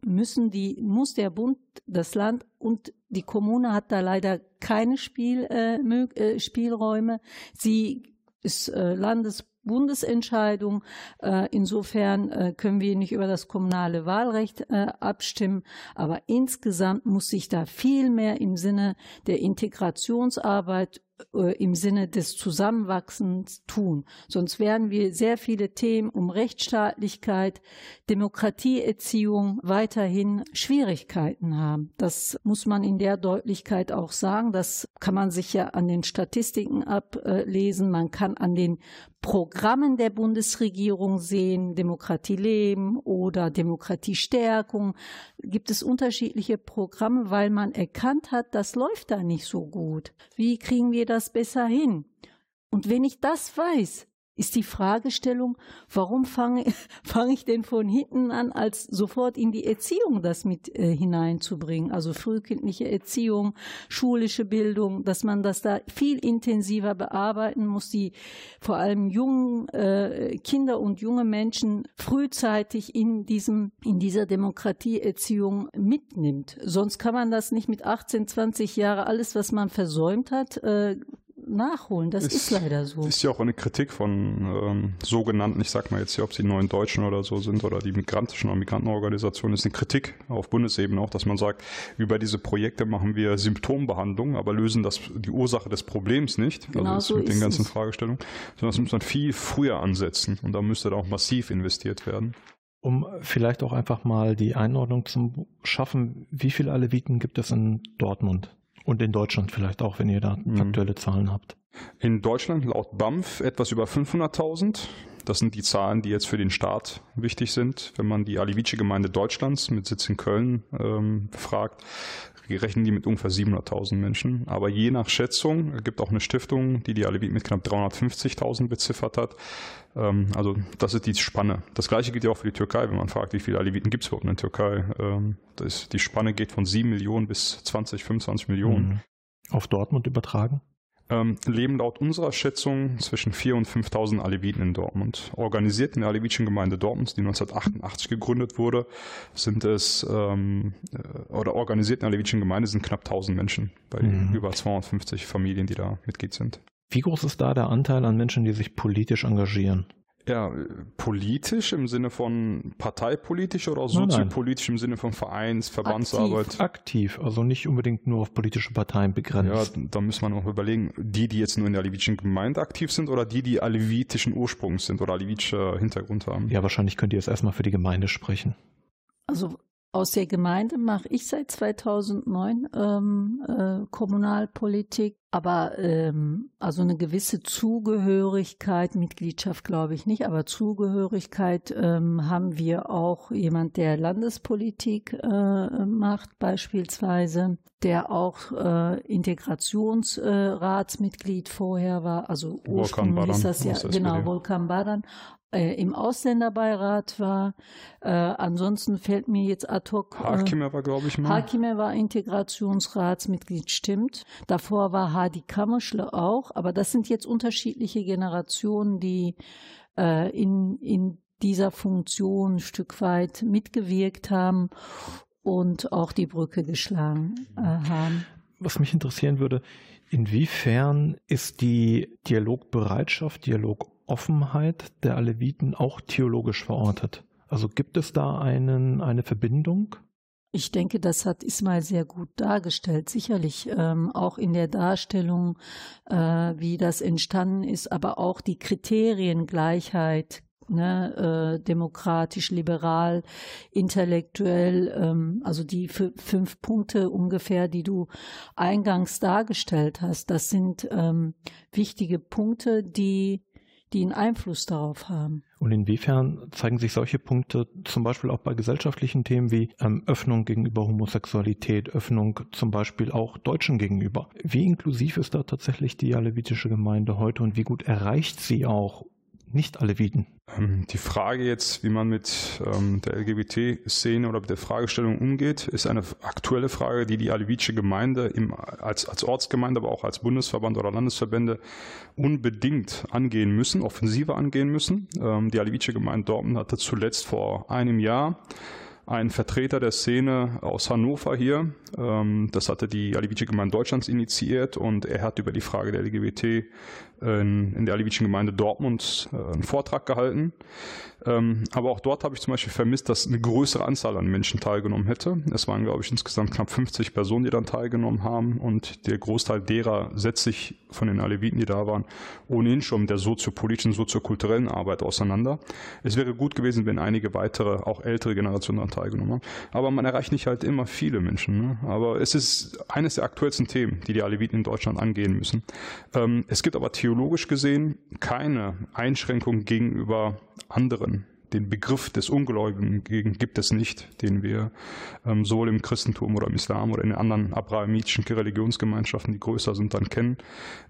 müssen die, muss der Bund, das Land und die Kommune hat da leider keine Spiel, äh, äh, Spielräume. Sie ist äh, Landes Bundesentscheidung. Äh, insofern äh, können wir nicht über das kommunale Wahlrecht äh, abstimmen. Aber insgesamt muss sich da viel mehr im Sinne der Integrationsarbeit im Sinne des Zusammenwachsens tun. Sonst werden wir sehr viele Themen um Rechtsstaatlichkeit, Demokratieerziehung weiterhin Schwierigkeiten haben. Das muss man in der Deutlichkeit auch sagen. Das kann man sich ja an den Statistiken ablesen. Man kann an den Programmen der Bundesregierung sehen, Demokratie leben oder Demokratiestärkung, gibt es unterschiedliche Programme, weil man erkannt hat, das läuft da nicht so gut. Wie kriegen wir das besser hin? Und wenn ich das weiß, ist die Fragestellung, warum fange, *laughs* fange ich denn von hinten an, als sofort in die Erziehung das mit äh, hineinzubringen? Also frühkindliche Erziehung, schulische Bildung, dass man das da viel intensiver bearbeiten muss, die vor allem jungen äh, Kinder und junge Menschen frühzeitig in diesem, in dieser Demokratieerziehung mitnimmt. Sonst kann man das nicht mit 18, 20 Jahren alles, was man versäumt hat, äh, nachholen. Das ist, ist, leider so. Ist ja auch eine Kritik von ähm, sogenannten, ich sag mal jetzt hier, ob sie neuen Deutschen oder so sind oder die migrantischen oder Migrantenorganisationen, ist eine Kritik auf Bundesebene auch, dass man sagt, über diese Projekte machen wir Symptombehandlung, aber lösen das die Ursache des Problems nicht. Also genau also so mit den ganzen es. Fragestellungen. Sondern das muss man viel früher ansetzen und da müsste da auch massiv investiert werden. Um vielleicht auch einfach mal die Einordnung zu schaffen, wie viele Aleviten gibt es in Dortmund? Und in Deutschland vielleicht auch, wenn ihr da mhm. aktuelle Zahlen habt. In Deutschland laut BAMF etwas über 500.000. Das sind die Zahlen, die jetzt für den Staat wichtig sind. Wenn man die Alevitische Gemeinde Deutschlands mit Sitz in Köln ähm, befragt, rechnen die mit ungefähr 700.000 Menschen. Aber je nach Schätzung, es gibt auch eine Stiftung, die die Aleviten mit knapp 350.000 beziffert hat. Ähm, also das ist die Spanne. Das gleiche gilt ja auch für die Türkei, wenn man fragt, wie viele Aleviten gibt es überhaupt in der Türkei. Ähm, die Spanne geht von 7 Millionen bis 20, 25 Millionen. Mhm. Auf Dortmund übertragen? Ähm, leben laut unserer Schätzung zwischen 4.000 und 5.000 Aleviten in Dortmund. Organisiert in der Alevitischen Gemeinde Dortmund, die 1988 gegründet wurde, sind es, ähm, äh, oder organisiert in der Alevitischen Gemeinde sind knapp 1.000 Menschen bei mhm. über 250 Familien, die da Mitglied sind. Wie groß ist da der Anteil an Menschen, die sich politisch engagieren? Ja, politisch im Sinne von parteipolitisch oder soziopolitisch im Sinne von Vereins, Verbandsarbeit? Aktiv, aktiv, also nicht unbedingt nur auf politische Parteien begrenzt. Ja, da muss man auch überlegen, die, die jetzt nur in der alevitischen Gemeinde aktiv sind oder die, die alevitischen Ursprungs sind oder alevitischer Hintergrund haben. Ja, wahrscheinlich könnt ihr jetzt erstmal für die Gemeinde sprechen. Also aus der Gemeinde mache ich seit 2009 ähm, äh, Kommunalpolitik, aber ähm, also eine gewisse Zugehörigkeit, Mitgliedschaft glaube ich nicht, aber Zugehörigkeit ähm, haben wir auch jemand, der Landespolitik äh, macht beispielsweise, der auch äh, Integrationsratsmitglied vorher war, also ursprünglich ist das ja genau Volkan Baran äh, im Ausländerbeirat war. Äh, ansonsten fällt mir jetzt ad hoc. Äh, Hakime war, glaube ich, mal. Hakime war Integrationsratsmitglied, stimmt. Davor war Hadi Kammerschle auch. Aber das sind jetzt unterschiedliche Generationen, die äh, in, in dieser Funktion ein Stück weit mitgewirkt haben und auch die Brücke geschlagen äh, haben. Was mich interessieren würde, inwiefern ist die Dialogbereitschaft, Dialog Offenheit der Aleviten auch theologisch verortet? Also gibt es da einen, eine Verbindung? Ich denke, das hat Ismail sehr gut dargestellt. Sicherlich ähm, auch in der Darstellung, äh, wie das entstanden ist, aber auch die Kriterien Gleichheit, ne, äh, demokratisch, liberal, intellektuell, ähm, also die fünf Punkte ungefähr, die du eingangs dargestellt hast, das sind ähm, wichtige Punkte, die die einen Einfluss darauf haben. Und inwiefern zeigen sich solche Punkte zum Beispiel auch bei gesellschaftlichen Themen wie ähm, Öffnung gegenüber Homosexualität, Öffnung zum Beispiel auch Deutschen gegenüber? Wie inklusiv ist da tatsächlich die alevitische Gemeinde heute und wie gut erreicht sie auch nicht-Aleviten? Ähm, die Frage jetzt, wie man mit ähm, der LGBT-Szene oder mit der Fragestellung umgeht, ist eine aktuelle Frage, die die alevitische Gemeinde im, als, als Ortsgemeinde, aber auch als Bundesverband oder Landesverbände unbedingt angehen müssen, offensiver angehen müssen. Ähm, die alevitische Gemeinde Dortmund hatte zuletzt vor einem Jahr einen Vertreter der Szene aus Hannover hier. Ähm, das hatte die Alevitische Gemeinde Deutschlands initiiert und er hat über die Frage der LGBT in, in der Alevitischen Gemeinde Dortmund äh, einen Vortrag gehalten. Ähm, aber auch dort habe ich zum Beispiel vermisst, dass eine größere Anzahl an Menschen teilgenommen hätte. Es waren, glaube ich, insgesamt knapp 50 Personen, die dann teilgenommen haben und der Großteil derer setzt sich von den Aleviten, die da waren, ohnehin schon mit der soziopolitischen, soziokulturellen Arbeit auseinander. Es wäre gut gewesen, wenn einige weitere, auch ältere Generationen teilgenommen haben. Aber man erreicht nicht halt immer viele Menschen. Ne? Aber es ist eines der aktuellsten Themen, die die Aleviten in Deutschland angehen müssen. Ähm, es gibt aber theologisch gesehen keine Einschränkung gegenüber anderen den Begriff des Ungläubigen gibt es nicht, den wir ähm, sowohl im Christentum oder im Islam oder in den anderen abrahamitischen Religionsgemeinschaften, die größer sind, dann kennen.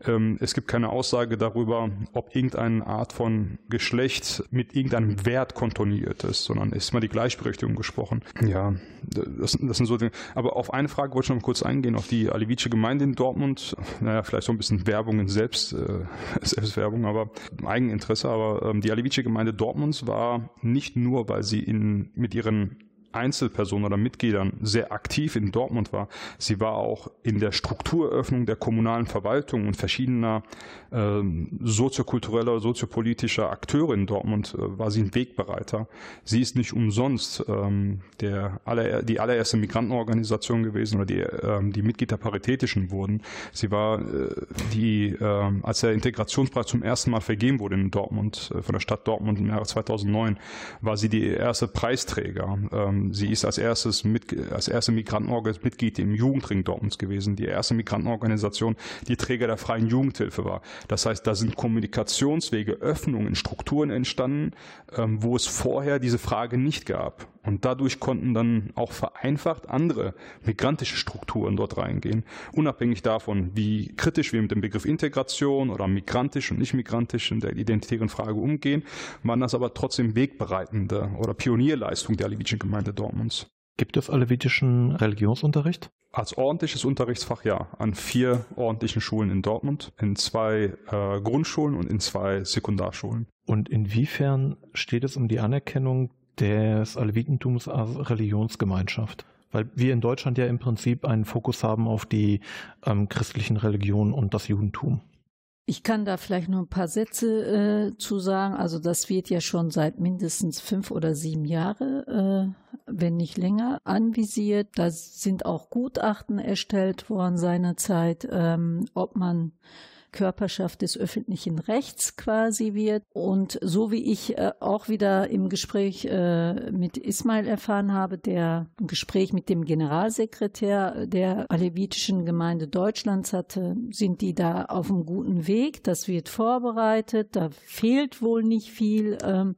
Ähm, es gibt keine Aussage darüber, ob irgendeine Art von Geschlecht mit irgendeinem Wert kontoniert ist, sondern ist immer die Gleichberechtigung gesprochen. Ja, das, das sind so Dinge. Aber auf eine Frage wollte ich noch kurz eingehen, auf die alevitische Gemeinde in Dortmund. Naja, vielleicht so ein bisschen Werbung in Selbst, äh, *laughs* Selbstwerbung, aber Eigeninteresse. Aber ähm, die alevitische Gemeinde Dortmunds war nicht nur, weil sie in, mit ihren Einzelpersonen oder Mitgliedern sehr aktiv in Dortmund war. Sie war auch in der Strukturöffnung der kommunalen Verwaltung und verschiedener äh, soziokultureller, soziopolitischer Akteure in Dortmund äh, war sie ein Wegbereiter. Sie ist nicht umsonst ähm, der aller, die allererste Migrantenorganisation gewesen oder die, ähm, die Mitglieder paritätischen wurden. Sie war äh, die, äh, als der Integrationspreis zum ersten Mal vergeben wurde in Dortmund, äh, von der Stadt Dortmund im Jahre 2009, war sie die erste Preisträger. Ähm, sie ist als erstes mit, als erste Migrantenorganisation Mitglied im Jugendring Dortmunds gewesen, die erste Migrantenorganisation, die Träger der freien Jugendhilfe war. Das heißt, da sind Kommunikationswege, Öffnungen, Strukturen entstanden, ähm, wo es vorher diese Frage nicht gab. Und dadurch konnten dann auch vereinfacht andere migrantische Strukturen dort reingehen, unabhängig davon, wie kritisch wir mit dem Begriff Integration oder migrantisch und nicht migrantisch in der identitären Frage umgehen, waren das aber trotzdem wegbereitende oder Pionierleistung der alevitischen Gemeinde Dortmunds. Gibt es alevitischen Religionsunterricht? Als ordentliches Unterrichtsfach ja, an vier ordentlichen Schulen in Dortmund, in zwei äh, Grundschulen und in zwei Sekundarschulen. Und inwiefern steht es um die Anerkennung des Alevitentums als Religionsgemeinschaft. Weil wir in Deutschland ja im Prinzip einen Fokus haben auf die ähm, christlichen Religionen und das Judentum. Ich kann da vielleicht nur ein paar Sätze äh, zu sagen. Also das wird ja schon seit mindestens fünf oder sieben Jahren, äh, wenn nicht länger, anvisiert. Da sind auch Gutachten erstellt worden seinerzeit, ähm, ob man Körperschaft des öffentlichen Rechts quasi wird. Und so wie ich äh, auch wieder im Gespräch äh, mit Ismail erfahren habe, der ein Gespräch mit dem Generalsekretär der alevitischen Gemeinde Deutschlands hatte, sind die da auf einem guten Weg. Das wird vorbereitet. Da fehlt wohl nicht viel. Ähm,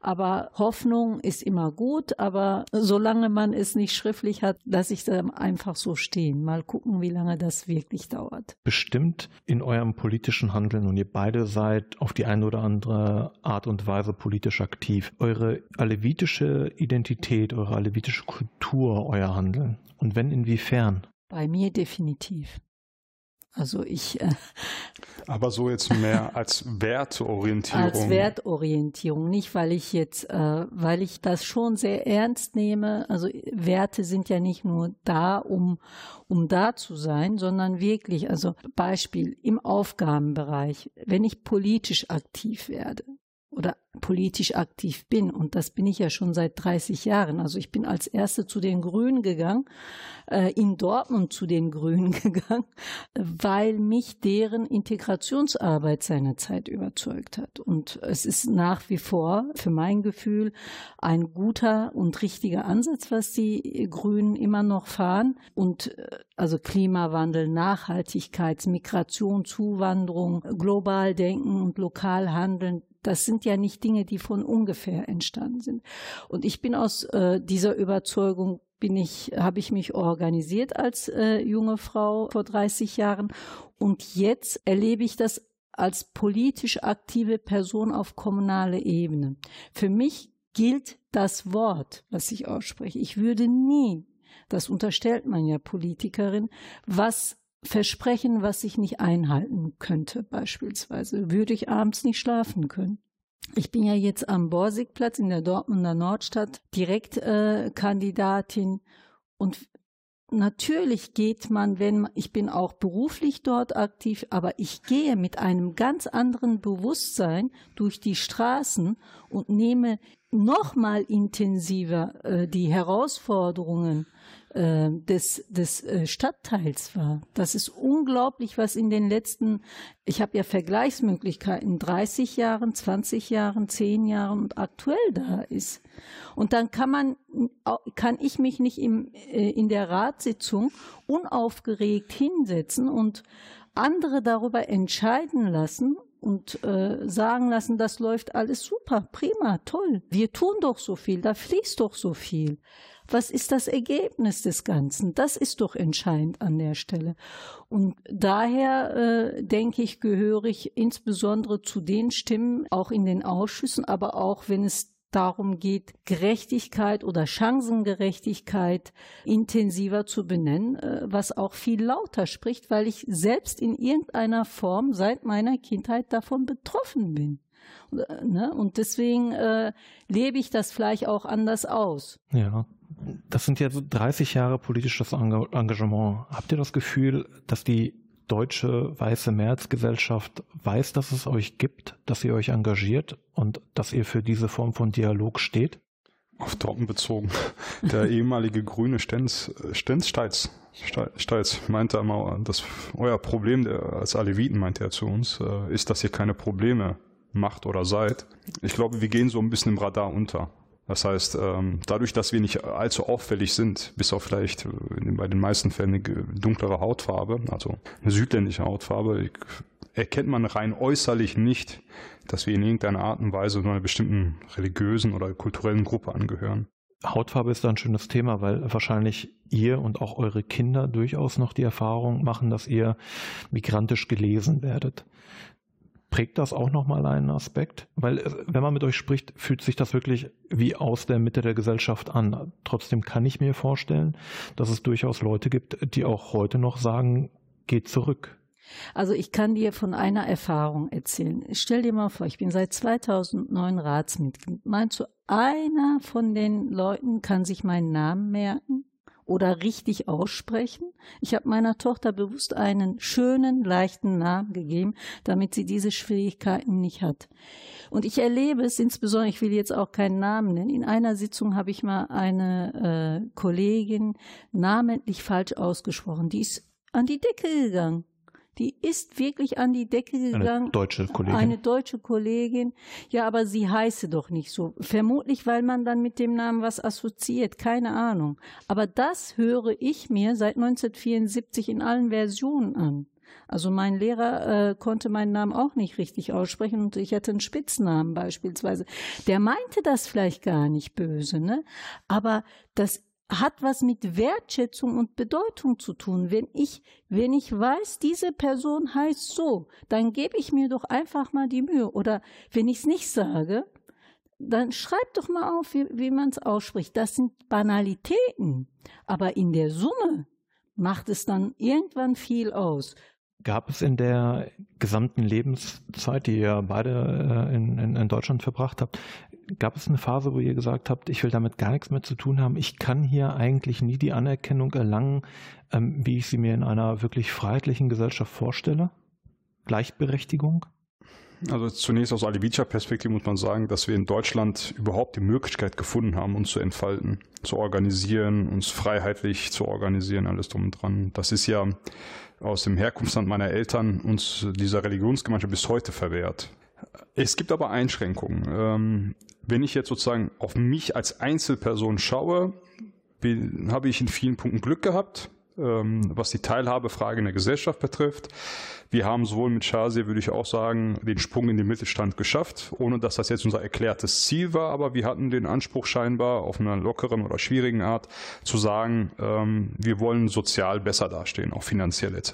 aber Hoffnung ist immer gut. Aber solange man es nicht schriftlich hat, lasse ich es einfach so stehen. Mal gucken, wie lange das wirklich dauert. Bestimmt in eurem politischen Handeln und ihr beide seid auf die eine oder andere Art und Weise politisch aktiv. Eure alevitische Identität, eure alevitische Kultur, euer Handeln. Und wenn inwiefern? Bei mir definitiv. Also ich. Äh, Aber so jetzt mehr als Wertorientierung. Als Wertorientierung, nicht weil ich jetzt, äh, weil ich das schon sehr ernst nehme. Also Werte sind ja nicht nur da, um, um da zu sein, sondern wirklich, also Beispiel im Aufgabenbereich, wenn ich politisch aktiv werde, oder politisch aktiv bin. Und das bin ich ja schon seit 30 Jahren. Also ich bin als Erste zu den Grünen gegangen, äh, in Dortmund zu den *laughs* Grünen gegangen, weil mich deren Integrationsarbeit seinerzeit überzeugt hat. Und es ist nach wie vor für mein Gefühl ein guter und richtiger Ansatz, was die Grünen immer noch fahren. Und äh, also Klimawandel, Nachhaltigkeit, Migration, Zuwanderung, global denken und lokal handeln, das sind ja nicht Dinge, die von ungefähr entstanden sind. Und ich bin aus äh, dieser Überzeugung bin ich, habe ich mich organisiert als äh, junge Frau vor 30 Jahren. Und jetzt erlebe ich das als politisch aktive Person auf kommunaler Ebene. Für mich gilt das Wort, was ich ausspreche. Ich würde nie, das unterstellt man ja Politikerin, was Versprechen, was ich nicht einhalten könnte, beispielsweise, würde ich abends nicht schlafen können. Ich bin ja jetzt am Borsigplatz in der Dortmunder Nordstadt Direktkandidatin äh, und natürlich geht man, wenn ich bin auch beruflich dort aktiv, aber ich gehe mit einem ganz anderen Bewusstsein durch die Straßen und nehme noch mal intensiver äh, die Herausforderungen äh, des, des äh, Stadtteils war. Das ist unglaublich, was in den letzten, ich habe ja Vergleichsmöglichkeiten, 30 Jahren, 20 Jahren, 10 Jahren und aktuell da ist. Und dann kann man, kann ich mich nicht im, äh, in der Ratssitzung unaufgeregt hinsetzen und andere darüber entscheiden lassen und äh, sagen lassen, das läuft alles super, prima, toll. Wir tun doch so viel, da fließt doch so viel. Was ist das Ergebnis des Ganzen? Das ist doch entscheidend an der Stelle. Und daher äh, denke ich, gehöre ich insbesondere zu den Stimmen, auch in den Ausschüssen, aber auch wenn es darum geht, Gerechtigkeit oder Chancengerechtigkeit intensiver zu benennen, äh, was auch viel lauter spricht, weil ich selbst in irgendeiner Form seit meiner Kindheit davon betroffen bin. Äh, ne? Und deswegen äh, lebe ich das vielleicht auch anders aus. Ja, das sind ja 30 Jahre politisches Engagement. Habt ihr das Gefühl, dass die deutsche weiße Mehrheitsgesellschaft weiß, dass es euch gibt, dass ihr euch engagiert und dass ihr für diese Form von Dialog steht? Auf Dortmund bezogen. Der *laughs* ehemalige grüne Stenz, Stenz Steitz, Steitz meinte einmal, dass euer Problem der, als Aleviten, meinte er zu uns, äh, ist, dass ihr keine Probleme macht oder seid. Ich glaube, wir gehen so ein bisschen im Radar unter. Das heißt, ähm, dadurch, dass wir nicht allzu auffällig sind, bis auf vielleicht äh, bei den meisten Fällen eine dunklere Hautfarbe, also eine südländische Hautfarbe, erkennt man rein äußerlich nicht, dass wir in irgendeiner Art und Weise einer bestimmten religiösen oder kulturellen Gruppe angehören. Hautfarbe ist da ein schönes Thema, weil wahrscheinlich ihr und auch eure Kinder durchaus noch die Erfahrung machen, dass ihr migrantisch gelesen werdet. Prägt das auch nochmal einen Aspekt? Weil äh, wenn man mit euch spricht, fühlt sich das wirklich wie aus der Mitte der Gesellschaft an. Trotzdem kann ich mir vorstellen, dass es durchaus Leute gibt, die auch heute noch sagen, geht zurück. Also ich kann dir von einer Erfahrung erzählen. Stell dir mal vor, ich bin seit 2009 Ratsmitglied. Meinst du, einer von den Leuten kann sich meinen Namen merken? Oder richtig aussprechen. Ich habe meiner Tochter bewusst einen schönen, leichten Namen gegeben, damit sie diese Schwierigkeiten nicht hat. Und ich erlebe es insbesondere, ich will jetzt auch keinen Namen nennen, in einer Sitzung habe ich mal eine äh, Kollegin namentlich falsch ausgesprochen. Die ist an die Decke gegangen die ist wirklich an die Decke gegangen. Eine deutsche Kollegin. Eine deutsche Kollegin. Ja, aber sie heiße doch nicht so. Vermutlich, weil man dann mit dem Namen was assoziiert. Keine Ahnung. Aber das höre ich mir seit 1974 in allen Versionen an. Also mein Lehrer äh, konnte meinen Namen auch nicht richtig aussprechen und ich hatte einen Spitznamen beispielsweise. Der meinte das vielleicht gar nicht böse, ne? Aber das hat was mit Wertschätzung und Bedeutung zu tun. Wenn ich, wenn ich weiß, diese Person heißt so, dann gebe ich mir doch einfach mal die Mühe. Oder wenn ich es nicht sage, dann schreib doch mal auf, wie, wie man es ausspricht. Das sind Banalitäten. Aber in der Summe macht es dann irgendwann viel aus. Gab es in der gesamten Lebenszeit, die ihr beide äh, in, in, in Deutschland verbracht habt, gab es eine Phase, wo ihr gesagt habt, ich will damit gar nichts mehr zu tun haben, ich kann hier eigentlich nie die Anerkennung erlangen, ähm, wie ich sie mir in einer wirklich freiheitlichen Gesellschaft vorstelle? Gleichberechtigung? Also zunächst aus alevitischer Perspektive muss man sagen, dass wir in Deutschland überhaupt die Möglichkeit gefunden haben, uns zu entfalten, zu organisieren, uns freiheitlich zu organisieren, alles drum und dran. Das ist ja aus dem Herkunftsland meiner Eltern uns dieser Religionsgemeinschaft bis heute verwehrt. Es gibt aber Einschränkungen. Ähm, wenn ich jetzt sozusagen auf mich als Einzelperson schaue, habe ich in vielen Punkten Glück gehabt, ähm, was die Teilhabefrage in der Gesellschaft betrifft. Wir haben sowohl mit Shazia, würde ich auch sagen, den Sprung in den Mittelstand geschafft, ohne dass das jetzt unser erklärtes Ziel war, aber wir hatten den Anspruch scheinbar auf einer lockeren oder schwierigen Art zu sagen, ähm, wir wollen sozial besser dastehen, auch finanziell etc.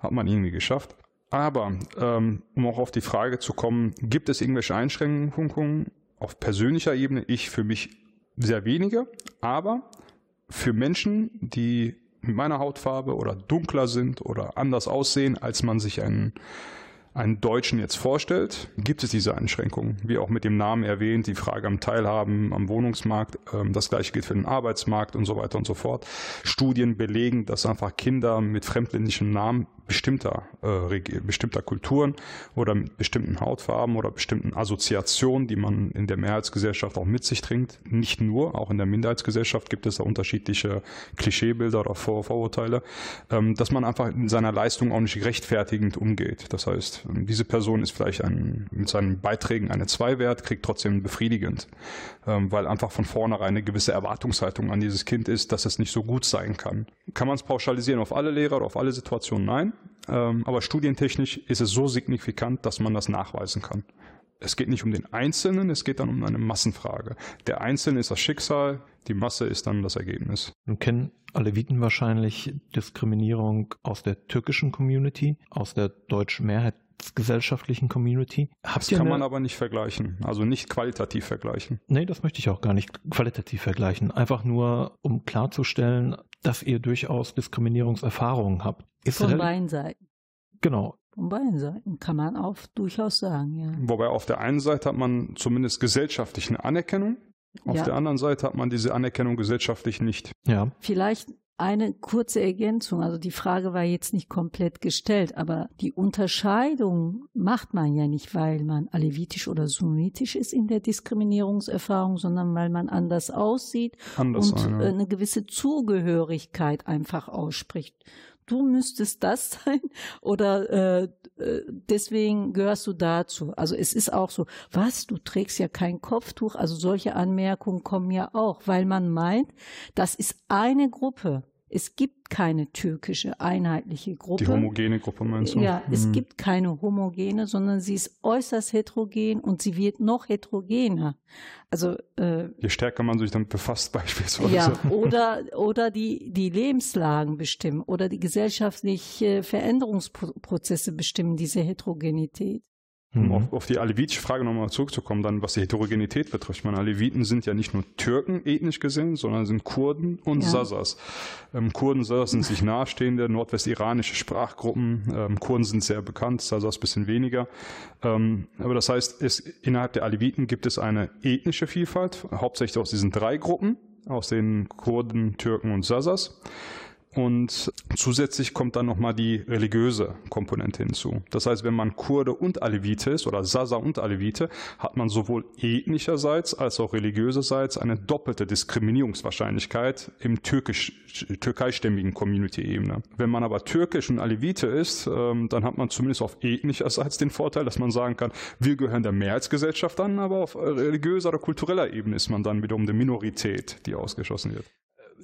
Hat man irgendwie geschafft. Aber ähm, um auch auf die Frage zu kommen, gibt es irgendwelche Einschränkungen auf persönlicher Ebene? Ich für mich sehr wenige, aber für Menschen, die mit meiner Hautfarbe oder dunkler sind oder anders aussehen, als man sich einen einen Deutschen jetzt vorstellt, gibt es diese Einschränkungen. Wie auch mit dem Namen erwähnt, die Frage am Teilhaben am Wohnungsmarkt, ähm, das gleiche gilt für den Arbeitsmarkt und so weiter und so fort. Studien belegen, dass einfach Kinder mit fremdländischen Namen bestimmter, äh, bestimmter Kulturen oder mit bestimmten Hautfarben oder bestimmten Assoziationen, die man in der Mehrheitsgesellschaft auch mit sich trinkt. Nicht nur, auch in der Minderheitsgesellschaft gibt es da unterschiedliche Klischeebilder oder Vor Vorurteile, ähm, dass man einfach in seiner Leistung auch nicht rechtfertigend umgeht. Das heißt, diese Person ist vielleicht ein, mit seinen Beiträgen eine Zweiwert, kriegt trotzdem befriedigend, ähm, weil einfach von vornherein eine gewisse Erwartungshaltung an dieses Kind ist, dass es nicht so gut sein kann. Kann man es pauschalisieren auf alle Lehrer oder auf alle Situationen? Nein. Ähm, aber studientechnisch ist es so signifikant, dass man das nachweisen kann. Es geht nicht um den Einzelnen, es geht dann um eine Massenfrage. Der Einzelne ist das Schicksal, die Masse ist dann das Ergebnis. Nun kennen Aleviten wahrscheinlich Diskriminierung aus der türkischen Community, aus der deutschen mehrheitsgesellschaftlichen Community. Habt das kann man aber nicht vergleichen, also nicht qualitativ vergleichen. Nee, das möchte ich auch gar nicht qualitativ vergleichen. Einfach nur, um klarzustellen, dass ihr durchaus Diskriminierungserfahrungen habt. Ist Von beiden Seiten. Genau. Von beiden Seiten kann man auch durchaus sagen, ja. Wobei auf der einen Seite hat man zumindest gesellschaftliche Anerkennung, auf ja. der anderen Seite hat man diese Anerkennung gesellschaftlich nicht. Ja. Vielleicht eine kurze Ergänzung. Also die Frage war jetzt nicht komplett gestellt, aber die Unterscheidung macht man ja nicht, weil man alevitisch oder sunnitisch ist in der Diskriminierungserfahrung, sondern weil man anders aussieht anders und eine. eine gewisse Zugehörigkeit einfach ausspricht du müsstest das *laughs* sein oder äh, äh, deswegen gehörst du dazu. Also es ist auch so, was, du trägst ja kein Kopftuch. Also solche Anmerkungen kommen ja auch, weil man meint, das ist eine Gruppe. Es gibt keine türkische einheitliche Gruppe. Die homogene Gruppe meinst du? Ja, mhm. es gibt keine homogene, sondern sie ist äußerst heterogen und sie wird noch heterogener. Also äh, je stärker man sich damit befasst *laughs* beispielsweise. Ja, oder oder die die Lebenslagen bestimmen oder die gesellschaftlichen Veränderungsprozesse bestimmen diese Heterogenität. Um mhm. auf, auf, die alevitische Frage nochmal zurückzukommen, dann was die Heterogenität betrifft. Ich meine, Aleviten sind ja nicht nur Türken ethnisch gesehen, sondern sind Kurden und ja. Sasas. Ähm, Kurden, Sasas sind sich nahestehende nordwestiranische Sprachgruppen. Ähm, Kurden sind sehr bekannt, Sasas bisschen weniger. Ähm, aber das heißt, es, innerhalb der Aleviten gibt es eine ethnische Vielfalt, hauptsächlich aus diesen drei Gruppen, aus den Kurden, Türken und Sasas. Und zusätzlich kommt dann nochmal die religiöse Komponente hinzu. Das heißt, wenn man Kurde und Alevite ist oder Sasa und Alevite, hat man sowohl ethnischerseits als auch religiöserseits eine doppelte Diskriminierungswahrscheinlichkeit im türkisch, türkeistämmigen Community-Ebene. Wenn man aber türkisch und Alevite ist, ähm, dann hat man zumindest auf ethnischerseits den Vorteil, dass man sagen kann, wir gehören der Mehrheitsgesellschaft an, aber auf religiöser oder kultureller Ebene ist man dann wiederum der Minorität, die ausgeschlossen wird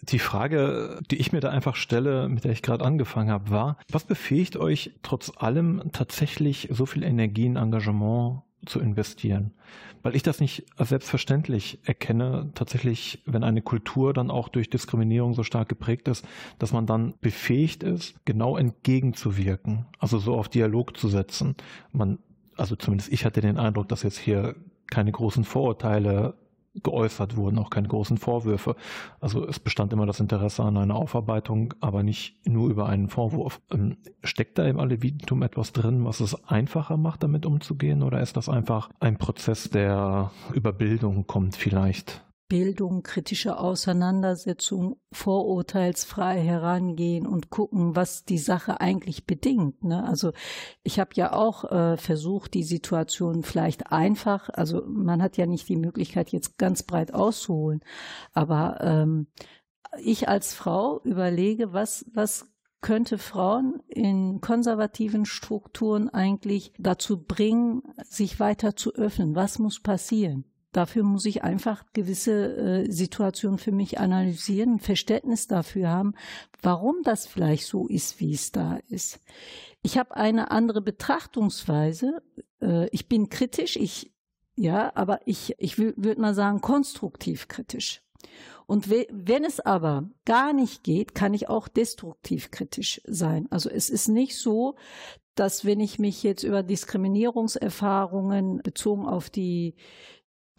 die Frage, die ich mir da einfach stelle, mit der ich gerade angefangen habe, war, was befähigt euch trotz allem tatsächlich so viel Energie und Engagement zu investieren? Weil ich das nicht als selbstverständlich erkenne, tatsächlich, wenn eine Kultur dann auch durch Diskriminierung so stark geprägt ist, dass man dann befähigt ist, genau entgegenzuwirken, also so auf Dialog zu setzen. Man, also zumindest ich hatte den Eindruck, dass jetzt hier keine großen Vorurteile geäußert wurden, auch keine großen Vorwürfe. Also es bestand immer das Interesse an einer Aufarbeitung, aber nicht nur über einen Vorwurf. Ähm, steckt da im Alevitentum etwas drin, was es einfacher macht, damit umzugehen, oder ist das einfach ein Prozess, der über Bildung kommt vielleicht? Bildung, kritische Auseinandersetzung, vorurteilsfrei herangehen und gucken, was die Sache eigentlich bedingt. Ne? Also ich habe ja auch äh, versucht, die Situation vielleicht einfach, also man hat ja nicht die Möglichkeit, jetzt ganz breit auszuholen, aber ähm, ich als Frau überlege, was, was könnte Frauen in konservativen Strukturen eigentlich dazu bringen, sich weiter zu öffnen? Was muss passieren? Dafür muss ich einfach gewisse äh, Situationen für mich analysieren, Verständnis dafür haben, warum das vielleicht so ist, wie es da ist. Ich habe eine andere Betrachtungsweise. Äh, ich bin kritisch, ich ja, aber ich ich würde mal sagen konstruktiv kritisch. Und wenn es aber gar nicht geht, kann ich auch destruktiv kritisch sein. Also es ist nicht so, dass wenn ich mich jetzt über Diskriminierungserfahrungen bezogen auf die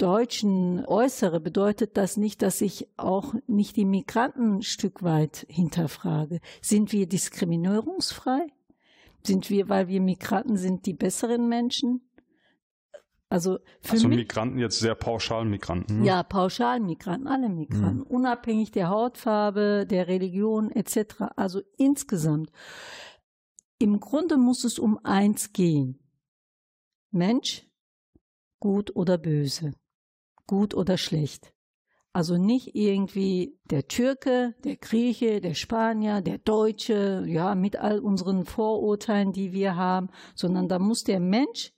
Deutschen äußere, bedeutet das nicht, dass ich auch nicht die Migranten ein Stück weit hinterfrage. Sind wir diskriminierungsfrei? Sind wir, weil wir Migranten sind, die besseren Menschen? Also, für also mich, Migranten jetzt sehr pauschal Migranten. Ne? Ja, pauschal Migranten, alle Migranten, mhm. unabhängig der Hautfarbe, der Religion etc. Also insgesamt. im Grunde muss es um eins gehen. Mensch, gut oder böse, gut oder schlecht. Also nicht irgendwie der Türke, der Grieche, der Spanier, der Deutsche, ja, mit all unseren Vorurteilen, die wir haben, sondern da muss der Mensch,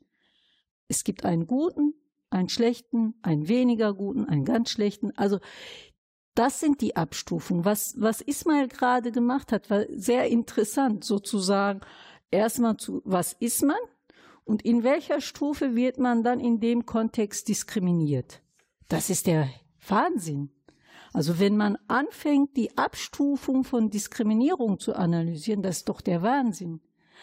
es gibt einen guten, einen schlechten, einen weniger guten, einen ganz schlechten. Also das sind die Abstufungen. Was, was Ismail gerade gemacht hat, war sehr interessant, sozusagen erstmal zu, was ist man und in welcher Stufe wird man dann in dem Kontext diskriminiert. Das ist der Wahnsinn. Also wenn man anfängt, die Abstufung von Diskriminierung zu analysieren, das ist doch der Wahnsinn.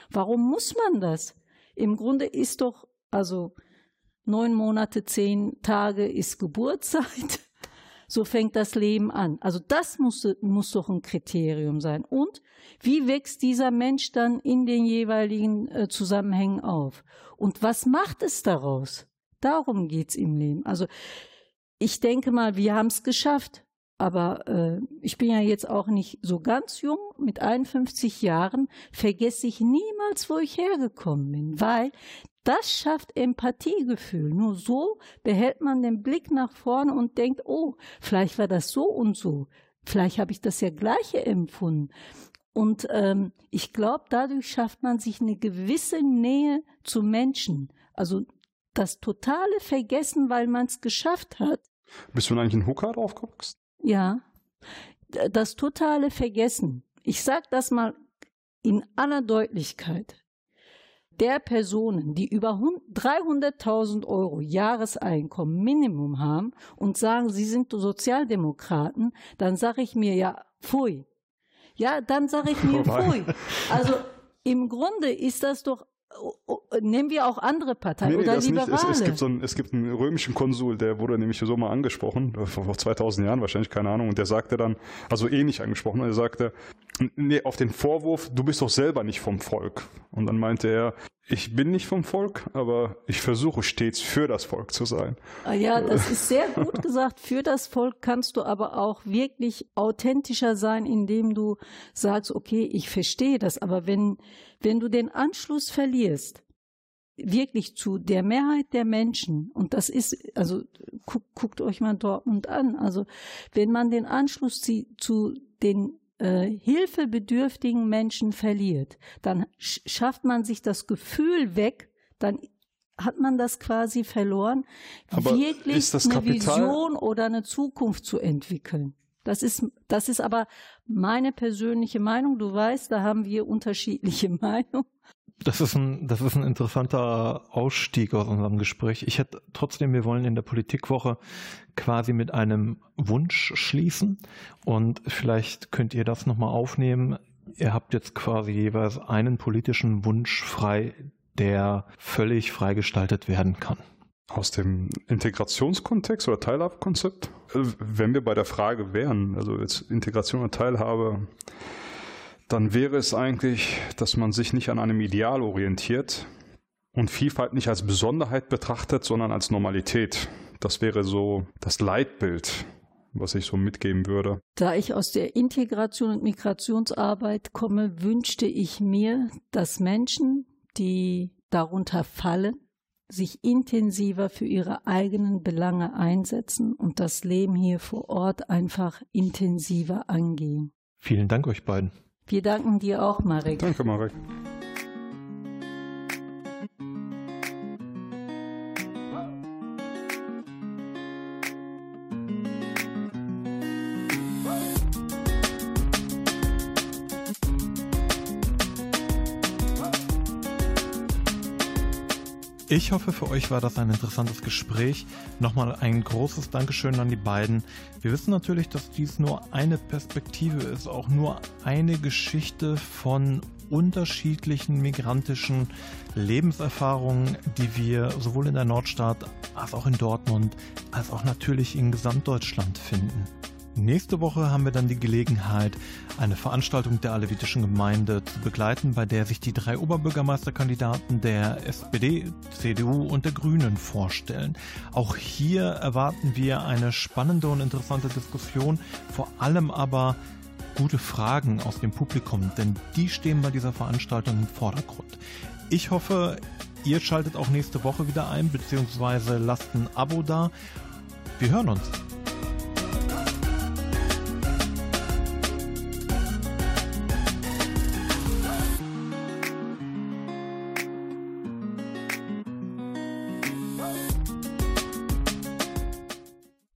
Warum muss man das? Im Grunde ist doch, also neun Monate, zehn Tage ist Geburtszeit. *laughs* So fängt das Leben an. Also das muss, muss doch ein Kriterium sein. Und wie wächst dieser Mensch dann in den jeweiligen äh, Zusammenhängen auf? Und was macht es daraus? Darum geht's im Leben. Also ich denke mal, wir haben es geschafft. Aber äh, ich bin ja jetzt auch nicht so ganz jung. Mit 51 Jahren vergesse ich niemals, wo ich hergekommen bin, weil das schafft Empathiegefühl. Nur so behält man den Blick nach vorne und denkt, oh, vielleicht war das so und so. Vielleicht habe ich das ja gleiche empfunden. Und ähm, ich glaube, dadurch schafft man sich eine gewisse Nähe zu Menschen. Also das totale Vergessen, weil man es geschafft hat, bist du eigentlich in Hooker aufgewachsen? Ja. Das totale Vergessen. Ich sage das mal in aller Deutlichkeit. Der Personen, die über 300.000 Euro Jahreseinkommen Minimum haben und sagen, sie sind Sozialdemokraten, dann sage ich mir ja, pfui. Ja, dann sage ich mir, *laughs* pfui. Also im Grunde ist das doch nehmen wir auch andere Parteien nee, nee, oder Liberale? Es, es, gibt so einen, es gibt einen römischen Konsul, der wurde nämlich so mal angesprochen, vor 2000 Jahren wahrscheinlich, keine Ahnung, und der sagte dann, also ähnlich angesprochen, er sagte, nee, auf den Vorwurf, du bist doch selber nicht vom Volk. Und dann meinte er, ich bin nicht vom Volk, aber ich versuche stets für das Volk zu sein. Ah ja, das ist sehr gut gesagt. Für das Volk kannst du aber auch wirklich authentischer sein, indem du sagst, okay, ich verstehe das, aber wenn, wenn du den Anschluss verlierst, wirklich zu der Mehrheit der Menschen, und das ist, also guckt, guckt euch mal Dortmund an, also wenn man den Anschluss zu den äh, hilfebedürftigen Menschen verliert, dann schafft man sich das Gefühl weg, dann hat man das quasi verloren, Aber wirklich eine Kapital Vision oder eine Zukunft zu entwickeln. Das ist, das ist aber meine persönliche Meinung. Du weißt, da haben wir unterschiedliche *laughs* Meinungen. Das ist ein, das ist ein interessanter Ausstieg aus unserem Gespräch. Ich hätte trotzdem, wir wollen in der Politikwoche quasi mit einem Wunsch schließen und vielleicht könnt ihr das nochmal aufnehmen. Ihr habt jetzt quasi jeweils einen politischen Wunsch frei, der völlig freigestaltet werden kann. Aus dem Integrationskontext oder Teilhabekonzept? Äh, wenn wir bei der Frage wären, also jetzt Integration und Teilhabe, dann wäre es eigentlich, dass man sich nicht an einem Ideal orientiert und Vielfalt nicht als Besonderheit betrachtet, sondern als Normalität. Das wäre so das Leitbild, was ich so mitgeben würde. Da ich aus der Integration und Migrationsarbeit komme, wünschte ich mir, dass Menschen, die darunter fallen, sich intensiver für ihre eigenen Belange einsetzen und das Leben hier vor Ort einfach intensiver angehen. Vielen Dank euch beiden. Wir danken dir auch, Marek. Danke, Marek. Ich hoffe, für euch war das ein interessantes Gespräch. Nochmal ein großes Dankeschön an die beiden. Wir wissen natürlich, dass dies nur eine Perspektive ist, auch nur eine Geschichte von unterschiedlichen migrantischen Lebenserfahrungen, die wir sowohl in der Nordstadt als auch in Dortmund als auch natürlich in Gesamtdeutschland finden. Nächste Woche haben wir dann die Gelegenheit, eine Veranstaltung der alevitischen Gemeinde zu begleiten, bei der sich die drei Oberbürgermeisterkandidaten der SPD, CDU und der Grünen vorstellen. Auch hier erwarten wir eine spannende und interessante Diskussion, vor allem aber gute Fragen aus dem Publikum, denn die stehen bei dieser Veranstaltung im Vordergrund. Ich hoffe, ihr schaltet auch nächste Woche wieder ein, beziehungsweise lasst ein Abo da. Wir hören uns.